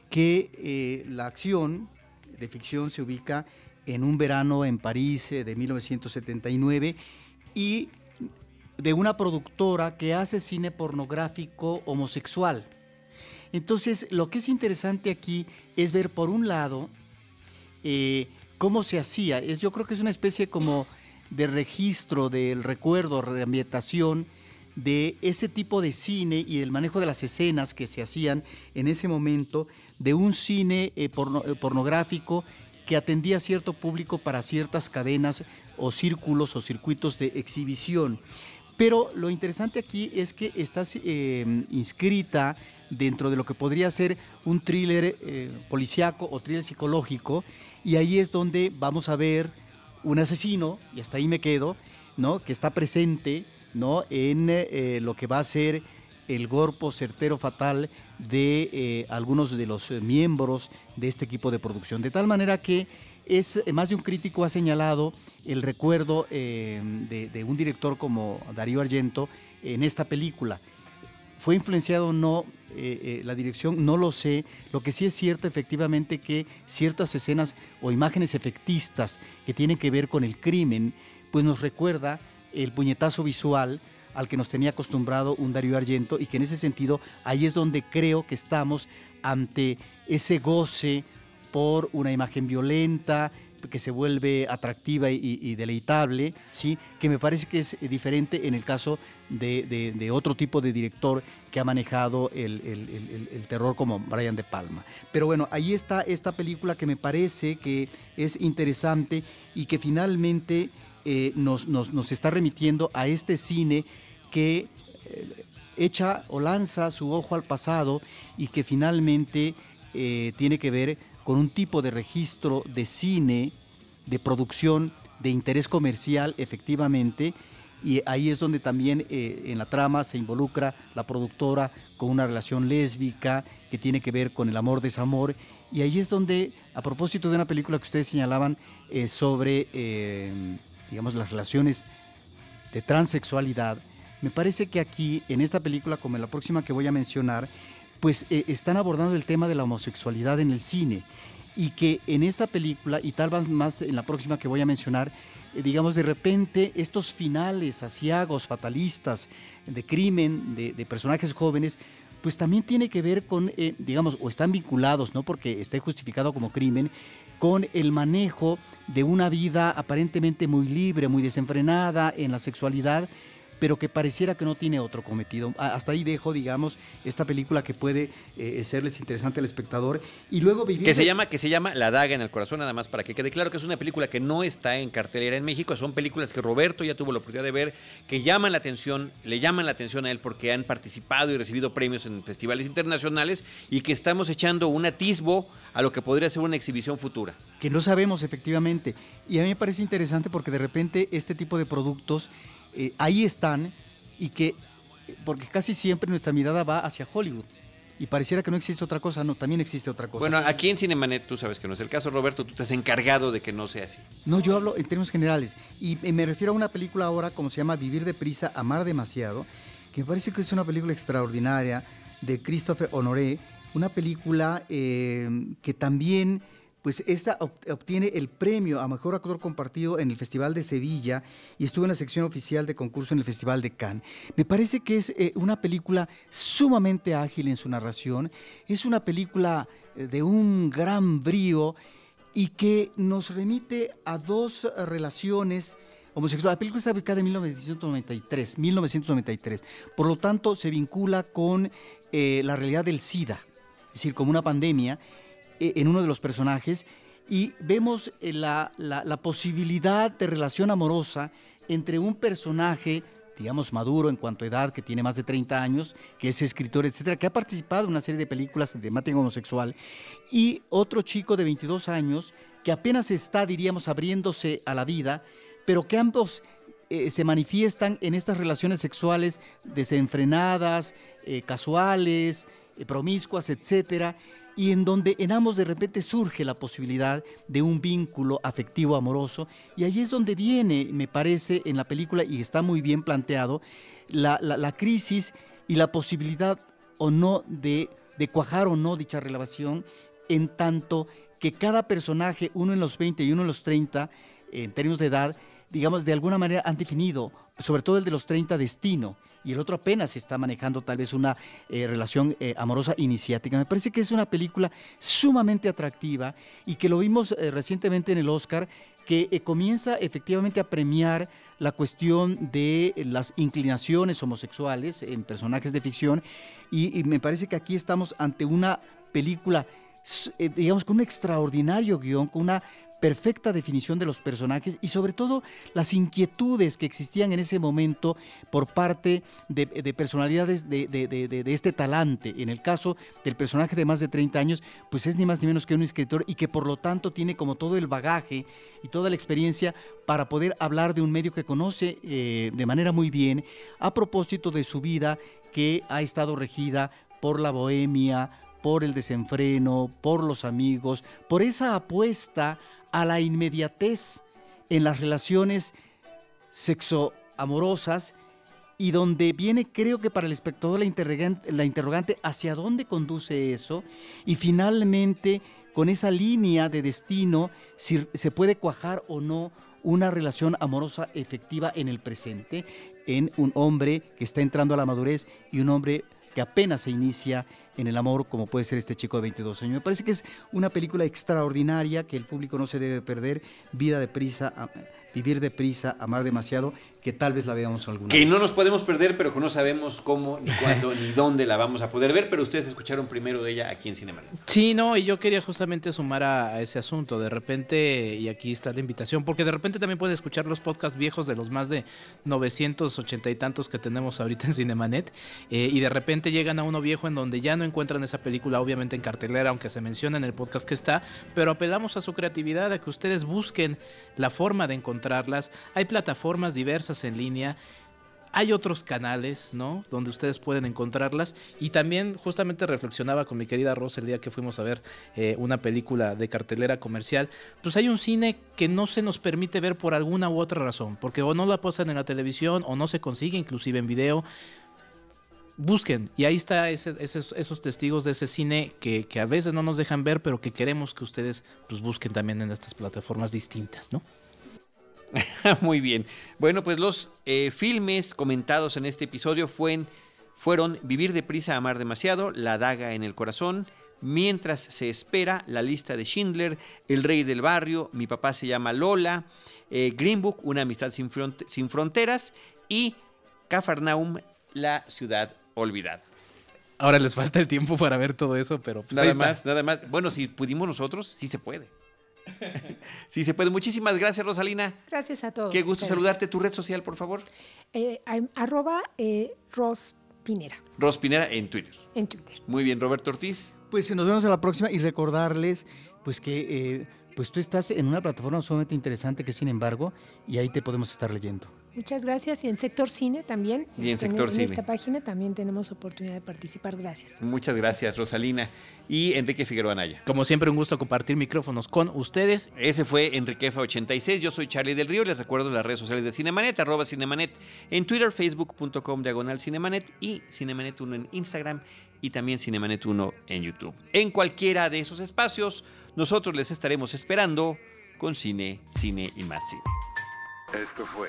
[SPEAKER 3] que eh, la acción de ficción se ubica en un verano en París eh, de 1979 y de una productora que hace cine pornográfico homosexual. Entonces, lo que es interesante aquí es ver, por un lado, eh, cómo se hacía. Es, yo creo que es una especie como de registro del recuerdo, de ambientación de ese tipo de cine y del manejo de las escenas que se hacían en ese momento, de un cine eh, eh, pornográfico que atendía a cierto público para ciertas cadenas o círculos o circuitos de exhibición. Pero lo interesante aquí es que está eh, inscrita dentro de lo que podría ser un thriller policiaco o thriller psicológico, y ahí es donde vamos a ver un asesino, y hasta ahí me quedo, ¿no? que está presente ¿no? en eh, lo que va a ser el golpe certero fatal de eh, algunos de los miembros de este equipo de producción. De tal manera que es más de un crítico ha señalado el recuerdo eh, de, un director como Darío Argento en esta película. ¿Fue influenciado o no la dirección? No lo sé. Lo que sí es cierto efectivamente que ciertas escenas o imágenes efectistas que tienen que ver con el crimen, pues nos recuerda el puñetazo visual al que nos tenía acostumbrado un Darío Argento y que en ese sentido ahí es donde creo que estamos ante ese goce por una imagen violenta que se vuelve atractiva y, deleitable, ¿sí? que me parece que es diferente en el caso de, otro tipo de director que ha manejado el, el, terror como Brian De Palma. Pero bueno, ahí está esta película que me parece que es interesante y que finalmente eh, nos, está remitiendo a este cine que eh, echa o lanza su ojo al pasado y que finalmente eh, tiene que ver con un tipo de registro de cine, de producción, de interés comercial, efectivamente, y ahí es donde también en la trama se involucra la productora con una relación lésbica que tiene que ver con el amor-desamor, y ahí es donde, a propósito de una película que ustedes señalaban sobre digamos, las relaciones de transexualidad, me parece que aquí, en esta película, como en la próxima que voy a mencionar, pues eh, están abordando el tema de la homosexualidad en el cine. Y que en esta película, y tal vez más en la próxima que voy a mencionar, eh, digamos, de repente estos finales asiagos, fatalistas, de crimen, de, personajes jóvenes, pues también tiene que ver con, eh, digamos, o están vinculados, no porque esté justificado como crimen, con el manejo de una vida aparentemente muy libre, muy desenfrenada en la sexualidad, pero que pareciera que no tiene otro cometido. Hasta ahí dejo, digamos, esta película que puede eh, serles interesante al espectador y luego vivir...
[SPEAKER 1] Que se, llama, que se llama La daga en el corazón, nada más para que quede claro que es una película que no está en cartelera en México, son películas que Roberto ya tuvo la oportunidad de ver, que llaman la atención, le llaman la atención a él porque han participado y recibido premios en festivales internacionales y que estamos echando un atisbo a lo que podría ser una exhibición futura.
[SPEAKER 3] Que no sabemos efectivamente. Y a mí me parece interesante porque de repente este tipo de productos eh, ahí están y que, porque casi siempre nuestra mirada va hacia Hollywood. Y pareciera que no existe otra cosa, no, también existe otra cosa.
[SPEAKER 1] Bueno, aquí en Cinemanet tú sabes que no es el caso, Roberto, tú te has encargado de que no sea así.
[SPEAKER 3] No, yo hablo en términos generales. Y me refiero a una película ahora como se llama Vivir deprisa, Amar demasiado, que me parece que es una película extraordinaria de Christopher Honoré, una película eh, que también, pues esta obtiene el premio a Mejor Actor Compartido en el Festival de Sevilla y estuvo en la sección oficial de concurso en el Festival de Cannes. Me parece que es eh, una película sumamente ágil en su narración, es una película eh, de un gran brío y que nos remite a dos relaciones homosexuales. La película está ubicada en 1993, 1993. Por lo tanto, se vincula con la realidad del SIDA es decir, como una pandemia, eh, en uno de los personajes, y vemos eh, la, posibilidad de relación amorosa entre un personaje digamos, maduro en cuanto a edad, que tiene más de 30 años, que es escritor, etcétera, que ha participado en una serie de películas de temática homosexual, y otro chico de 22 años que apenas está, diríamos, abriéndose a la vida, pero que ambos eh, se manifiestan en estas relaciones sexuales desenfrenadas, casuales, eh, promiscuas, etcétera, y en donde en ambos de repente surge la posibilidad de un vínculo afectivo amoroso, y ahí es donde viene, me parece, en la película, y está muy bien planteado, la, crisis y la posibilidad o no de, de cuajar o no dicha relación, en tanto que cada personaje, uno en los 20 y uno en los 30, en términos de edad, digamos, de alguna manera han definido, sobre todo el de los 30, destino y el otro apenas está manejando tal vez una eh, relación eh, amorosa iniciática. Me parece que es una película sumamente atractiva y que lo vimos eh, recientemente en el Oscar, que comienza efectivamente a premiar la cuestión de las inclinaciones homosexuales en personajes de ficción y me parece que aquí estamos ante una película digamos, con un extraordinario guion, con una perfecta definición de los personajes y sobre todo las inquietudes que existían en ese momento por parte de, personalidades de, este talante. En el caso del personaje de más de 30 años, pues es ni más ni menos que un escritor y que por lo tanto tiene como todo el bagaje y toda la experiencia para poder hablar de un medio que conoce eh, de manera muy bien a propósito de su vida que ha estado regida por la bohemia, por el desenfreno, por los amigos, por esa apuesta a la inmediatez en las relaciones sexoamorosas y donde viene creo que para el espectador la interrogante, la interrogante hacia dónde conduce eso y finalmente con esa línea de destino si se puede cuajar o no una relación amorosa efectiva en el presente en un hombre que está entrando a la madurez y un hombre que apenas se inicia en el amor como puede ser este chico de 22 años. Me parece que es una película extraordinaria que el público no se debe perder. Vida de prisa, vivir de prisa, amar demasiado, que tal vez la veamos alguna
[SPEAKER 1] Que no nos podemos perder, pero que no sabemos cómo, ni cuándo, ni dónde la vamos a poder ver, pero ustedes escucharon primero de ella aquí en Cinema.
[SPEAKER 4] Sí, no, y yo quería justamente sumar a, ese asunto. De repente, y aquí está la invitación, porque de repente también pueden escuchar los podcasts viejos de los más de 980 y tantos que tenemos ahorita en Cinemanet, eh, y de repente llegan a uno viejo en donde ya no encuentran esa película, obviamente en cartelera, aunque se menciona en el podcast que está, pero apelamos a su creatividad, a que ustedes busquen la forma de encontrarlas. Hay plataformas diversas en línea. Hay otros canales, ¿no? Donde ustedes pueden encontrarlas. Y también justamente reflexionaba con mi querida Rosa el día que fuimos a ver eh, una película de cartelera comercial. Pues hay un cine que no se nos permite ver por alguna u otra razón. Porque o no la posan en la televisión o no se consigue inclusive en video busquen. Y ahí está esos testigos de ese cine que, a veces no nos dejan ver, pero que queremos que ustedes pues, busquen también en estas plataformas distintas, ¿no?
[SPEAKER 1] Muy bien. Bueno, pues los eh, filmes comentados en este episodio fueron, fueron Vivir deprisa, amar demasiado, La daga en el corazón, Mientras se espera, La lista de Schindler, El rey del barrio, Mi papá se llama Lola, eh, Green Book, Una amistad sin, sin fronteras y Cafarnaum, la ciudad olvidada.
[SPEAKER 4] Ahora les falta el tiempo para ver todo eso, pero pues
[SPEAKER 1] Nada más, nada más. Bueno, si pudimos nosotros, sí se puede. sí se puede. Muchísimas gracias, Rosalina.
[SPEAKER 6] Gracias a todos.
[SPEAKER 1] Qué gusto
[SPEAKER 6] ustedes.
[SPEAKER 1] saludarte. Tu red social, por favor.
[SPEAKER 6] Eh, arroba eh, Ros Pinera
[SPEAKER 1] Ros Pinera en Twitter.
[SPEAKER 6] en Twitter.
[SPEAKER 1] Muy bien, Roberto Ortiz.
[SPEAKER 3] Pues nos vemos a la próxima y recordarles pues que eh, pues tú estás en una plataforma sumamente interesante que Sin embargo y ahí te podemos estar leyendo.
[SPEAKER 6] Muchas gracias. Y en Sector Cine también.
[SPEAKER 1] Y en Sector
[SPEAKER 6] en
[SPEAKER 1] Cine.
[SPEAKER 6] esta página también tenemos oportunidad de participar. Gracias.
[SPEAKER 1] Muchas gracias, Rosalina. Y Enrique Figueroa Anaya.
[SPEAKER 4] Como siempre, un gusto compartir micrófonos con ustedes.
[SPEAKER 1] Ese fue Enriquefa86. Yo soy Charlie del Río. Les recuerdo las redes sociales de Cinemanet, arroba Cinemanet en Twitter, facebook.com diagonal Cinemanet y Cinemanet1 en Instagram y también Cinemanet1 en YouTube. En cualquiera de esos espacios, nosotros les estaremos esperando con cine, cine y más cine.
[SPEAKER 2] Esto fue